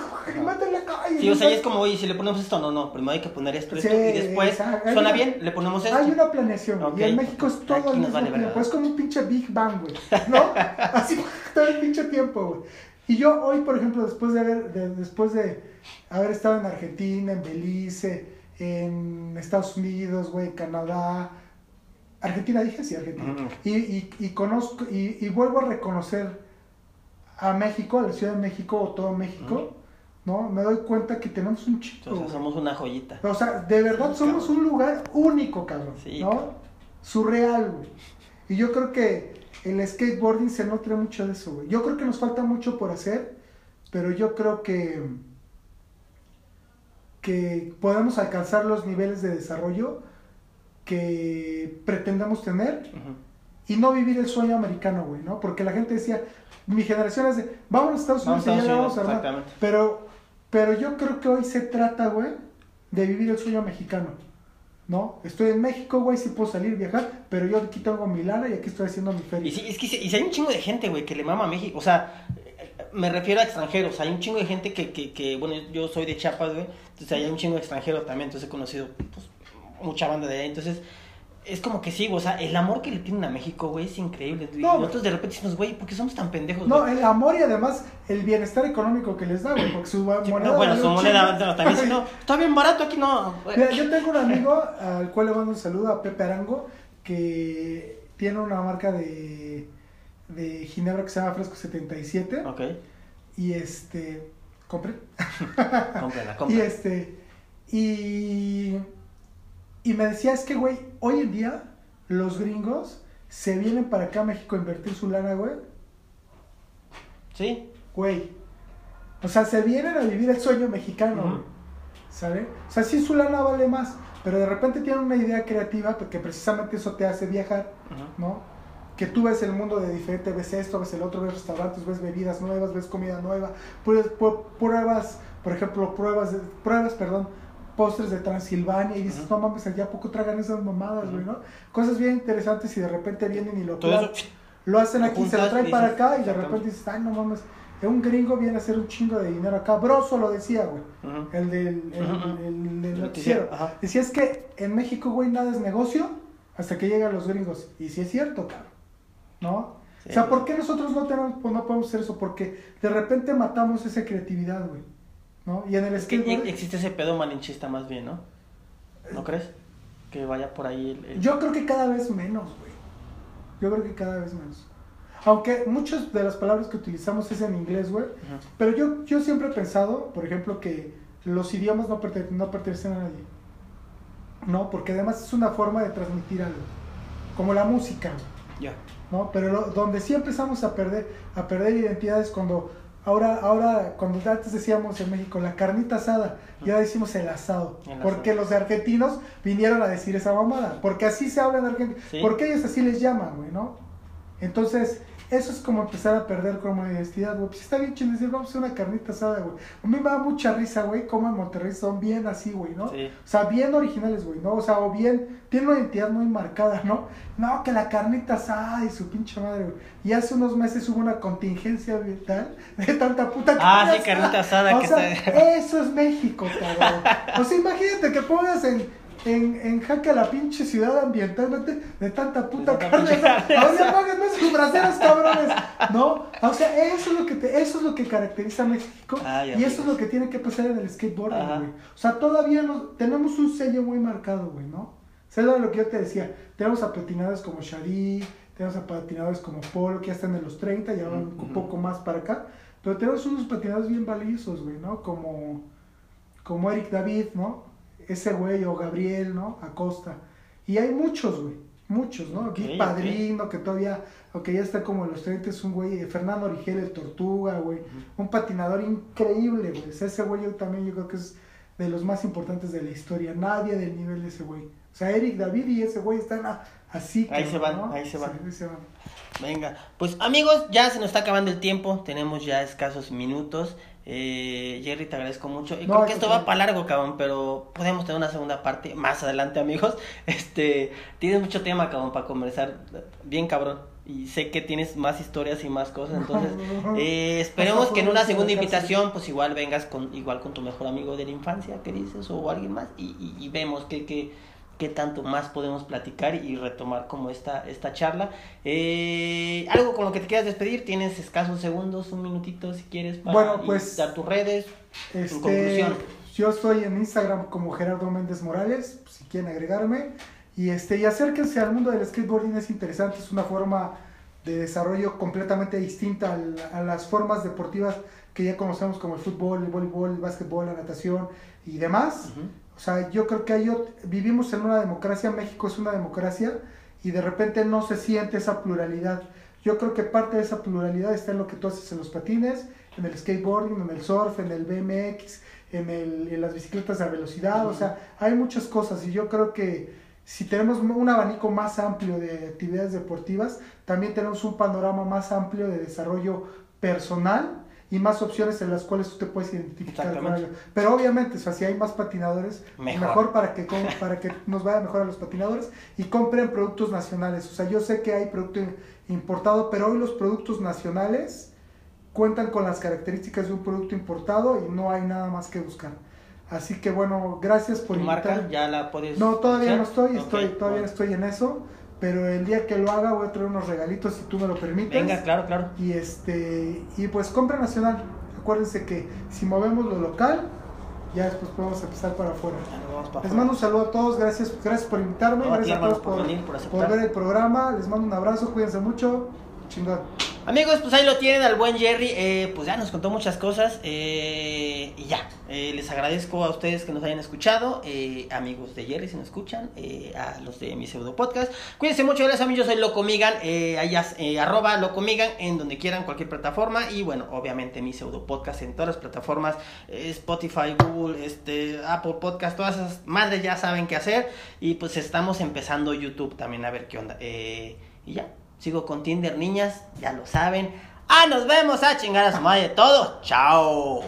métele acá. y Sí, o sea, y es como, oye, si le ponemos esto, no, no, primero hay que poner esto, y después, exacto. Suena bien, le ponemos esto. Hay una planeación. Y en México es todo Aquí al mismo vale tiempo. verga. Es como un pinche Big Bang, güey. ¿No? Así todo el pinche tiempo, güey. Y yo hoy, por ejemplo, después de haber, de- después de haber estado en Argentina, en Belice, en Estados Unidos, güey, en Canadá. Argentina dije, sí, Argentina. Y, y, y conozco, y, y vuelvo a reconocer a México, a la Ciudad de México o todo México, ¿no? Me doy cuenta que tenemos un chico. O sea, somos una joyita. O sea, de verdad Sí, somos cabrón. un lugar único, cabrón. Sí, ¿No? cabrón. Surreal, güey. Y yo creo que el skateboarding se nutre mucho de eso, güey. Yo creo que nos falta mucho por hacer, pero yo creo que que podemos alcanzar los niveles de desarrollo que pretendamos tener Ujú. Y no vivir el sueño americano, güey, ¿no? Porque la gente decía, mi generación es de, vamos a Estados Unidos y ya vamos a armar. exactamente. Pero, pero yo creo que hoy se trata, güey, de vivir el sueño mexicano, ¿no? Estoy en México, güey, sí puedo salir, viajar, pero yo aquí tengo mi lana y aquí estoy haciendo mi feria. Y sí, es que y hay un chingo de gente, güey, que le mama a México. O sea, me refiero a extranjeros. Hay un chingo de gente que, que, que bueno, yo soy de Chiapas, güey. Entonces hay un chingo de extranjeros también. Entonces he conocido pues, mucha banda de allá. Entonces, es como que sí, o sea, el amor que le tienen a México, güey, es increíble. No, Y nosotros de repente decimos, güey, ¿por qué somos tan pendejos? No, güey? el amor y además el bienestar económico que les da, güey, porque su moneda... No, bueno, su moneda no, también, si no, está bien barato aquí, no. Mira, yo tengo un amigo al cual le mando un saludo a Pepe Arango que tiene una marca de, de ginebra que se llama Fresco 77 Ok, y este compré cómprala, y este y y me decía es que güey hoy en día los gringos se vienen para acá a México a invertir su lana güey Sí. Güey. O sea, se vienen a vivir el sueño mexicano. ¿Sabe? O sea, sí su lana vale más, pero de repente tienen una idea creativa porque precisamente eso te hace viajar. ¿no? Que tú ves el mundo de diferente, ves esto, ves el otro, ves restaurantes, ves bebidas nuevas, ves comida nueva, pruebas, pu- pruebas por ejemplo, pruebas, pruebas, perdón, postres de Transilvania y dices, no mames, allá poco tragan esas mamadas, güey, ¿no? Cosas bien interesantes y de repente vienen y lo, lo hacen aquí, se lo traen para acá y de repente dices, ay, no mames, un gringo viene a hacer un chingo de dinero acá. Broso lo decía, güey. El del, el, el El noticiero. Decía, es que en México, güey, nada es negocio hasta que llegan los gringos. Y sí es cierto, cabrón. ¿No? Sí. O sea, ¿por qué nosotros no, tenemos, pues, no podemos hacer eso? Porque de repente matamos esa creatividad, güey. ¿No? Y en el Es que skateboard... existe ese pedo malinchista más bien, ¿no? ¿No crees? Que vaya por ahí el... el- Yo creo que cada vez menos, güey. Yo creo que cada vez menos. Aunque muchas de las palabras que utilizamos es en inglés, güey. Pero yo, yo siempre he pensado, por ejemplo, que los idiomas no, perte- no pertenecen a nadie. No, porque además es una forma de transmitir algo. Como la música, Ya. ¿no? Pero lo- donde sí empezamos a perder, a perder identidades cuando... Ahora, ahora, cuando antes decíamos en México la carnita asada, y ahora decimos el asado. El asado. porque los argentinos vinieron a decir esa mamada. Porque así se habla en Argentina. Sí. Porque ellos así les llaman, güey, ¿no? Entonces, eso es como empezar a perder como identidad, güey. Pues está bien chido decir, vamos a hacer una carnita asada, güey. A mí me da mucha risa, güey, como en Monterrey son bien así, güey, ¿no? Sí. O sea, bien originales, güey, ¿no? O sea, o bien, tienen una identidad muy marcada, ¿no? No, que la carnita asada y su pinche madre, güey. Y hace unos meses hubo una contingencia vital de tanta puta Ah, carne sí, carnita asada O que sea, está- eso es México, cabrón. O sea, imagínate que pongas en, en, en jaque a la pinche ciudad ambientalmente de tanta puta carne. Ahora páganme sus braceros, cabrones. ¿No? O sea, eso es lo que te, eso es lo que caracteriza a México. Ay, y amigos. eso es lo que tiene que pasar en el skateboarding, Ajá. güey. O sea, todavía no, tenemos un sello muy marcado, güey, ¿no? ¿Sabes lo que yo te decía? Tenemos a patinadores como Shadi, tenemos a patinadores como Polo, que ya están en los 30, ya van un poco más para acá. Pero tenemos unos patinadores bien valiosos, güey, ¿no? Como, como Eric David, ¿no? Ese güey, o Gabriel, ¿no? Acosta. Y hay muchos, güey. Muchos, ¿no? Aquí. Padrino, que todavía, aunque ya está como en los 30, es un güey. Fernando Origel, el Tortuga, güey. Un patinador increíble, güey. O sea, ese güey yo también yo creo que es de los más importantes de la historia. Nadie del nivel de ese güey. O sea, Eric David y ese güey están a- así. Ahí se van, ¿no? ahí se van. Ahí se van. Venga, pues amigos, ya se nos está acabando el tiempo, tenemos ya escasos minutos. Eh, Jerry, te agradezco mucho. Y No, creo que esto va para largo, cabrón, pero podemos tener una segunda parte más adelante, amigos. Este, tienes mucho tema, cabrón, para conversar. Bien, cabrón. Y sé que tienes más historias y más cosas, entonces eh, esperemos que en una segunda invitación, pues igual vengas con igual con tu mejor amigo de la infancia, que dices, o alguien más, y, y, y vemos qué, qué, qué tanto más podemos platicar y retomar como esta, esta charla. Eh, algo con lo que te quieras despedir, tienes escasos segundos, un minutito si quieres para Bueno, pues, dar tus redes. Este, conclusión. yo estoy en Instagram como Gerardo Méndez Morales, si quieren agregarme. Y, este, y acérquense al mundo del skateboarding, es interesante, es una forma de desarrollo completamente distinta al- a, las formas deportivas que ya conocemos como el fútbol, el voleibol, el básquetbol, la natación y demás. O sea, yo creo que hay vivimos en una democracia, México es una democracia y de repente no se siente esa pluralidad. Yo creo que parte de esa pluralidad está en lo que tú haces en los patines, en el skateboarding, en el surf, en el BMX, en, el, en las bicicletas de velocidad, o sea, hay muchas cosas y yo creo que si tenemos un abanico más amplio de actividades deportivas, también tenemos un panorama más amplio de desarrollo personal y más opciones en las cuales tú te puedes identificar con. Pero obviamente, o sea, si hay más patinadores, Mejor. mejor, para, que, para que nos vaya mejor a los patinadores y compren productos nacionales. O sea, yo sé que hay producto importado, pero hoy los productos nacionales cuentan con las características de un producto importado y no hay nada más que buscar. Así que bueno, gracias por ¿Tu marca ya la puedes No, todavía no estoy, estoy todavía bueno. estoy en eso, pero el día que lo haga voy a traer unos regalitos si tú me lo permites. Venga, claro, claro. Y este y pues compra nacional. Acuérdense que si movemos lo local, ya después podemos empezar para afuera. Vamos para Les mando un saludo a todos, gracias, gracias por invitarme, No, gracias a todos por por, venir, por por ver el programa, les mando un abrazo, cuídense mucho, chingón. Amigos, pues ahí lo tienen al buen Jerry. eh, pues ya nos contó muchas cosas. eh, y ya, eh, les agradezco a ustedes que nos hayan escuchado. eh, amigos de Jerry, si nos escuchan. a los de mi pseudo podcast. Cuídense mucho, gracias a mí. Yo soy Loco Migan. Eh, allá, arroba Loco Migan en donde quieran, cualquier plataforma. Y bueno, obviamente mi pseudo podcast en todas las plataformas: Spotify, Google, este, Apple Podcast, todas esas madres ya saben qué hacer. Y pues estamos empezando YouTube también a ver qué onda. Y ya. Sigo con Tinder, niñas, ya lo saben. Ah, nos vemos a chingar a su madre todo. Chao.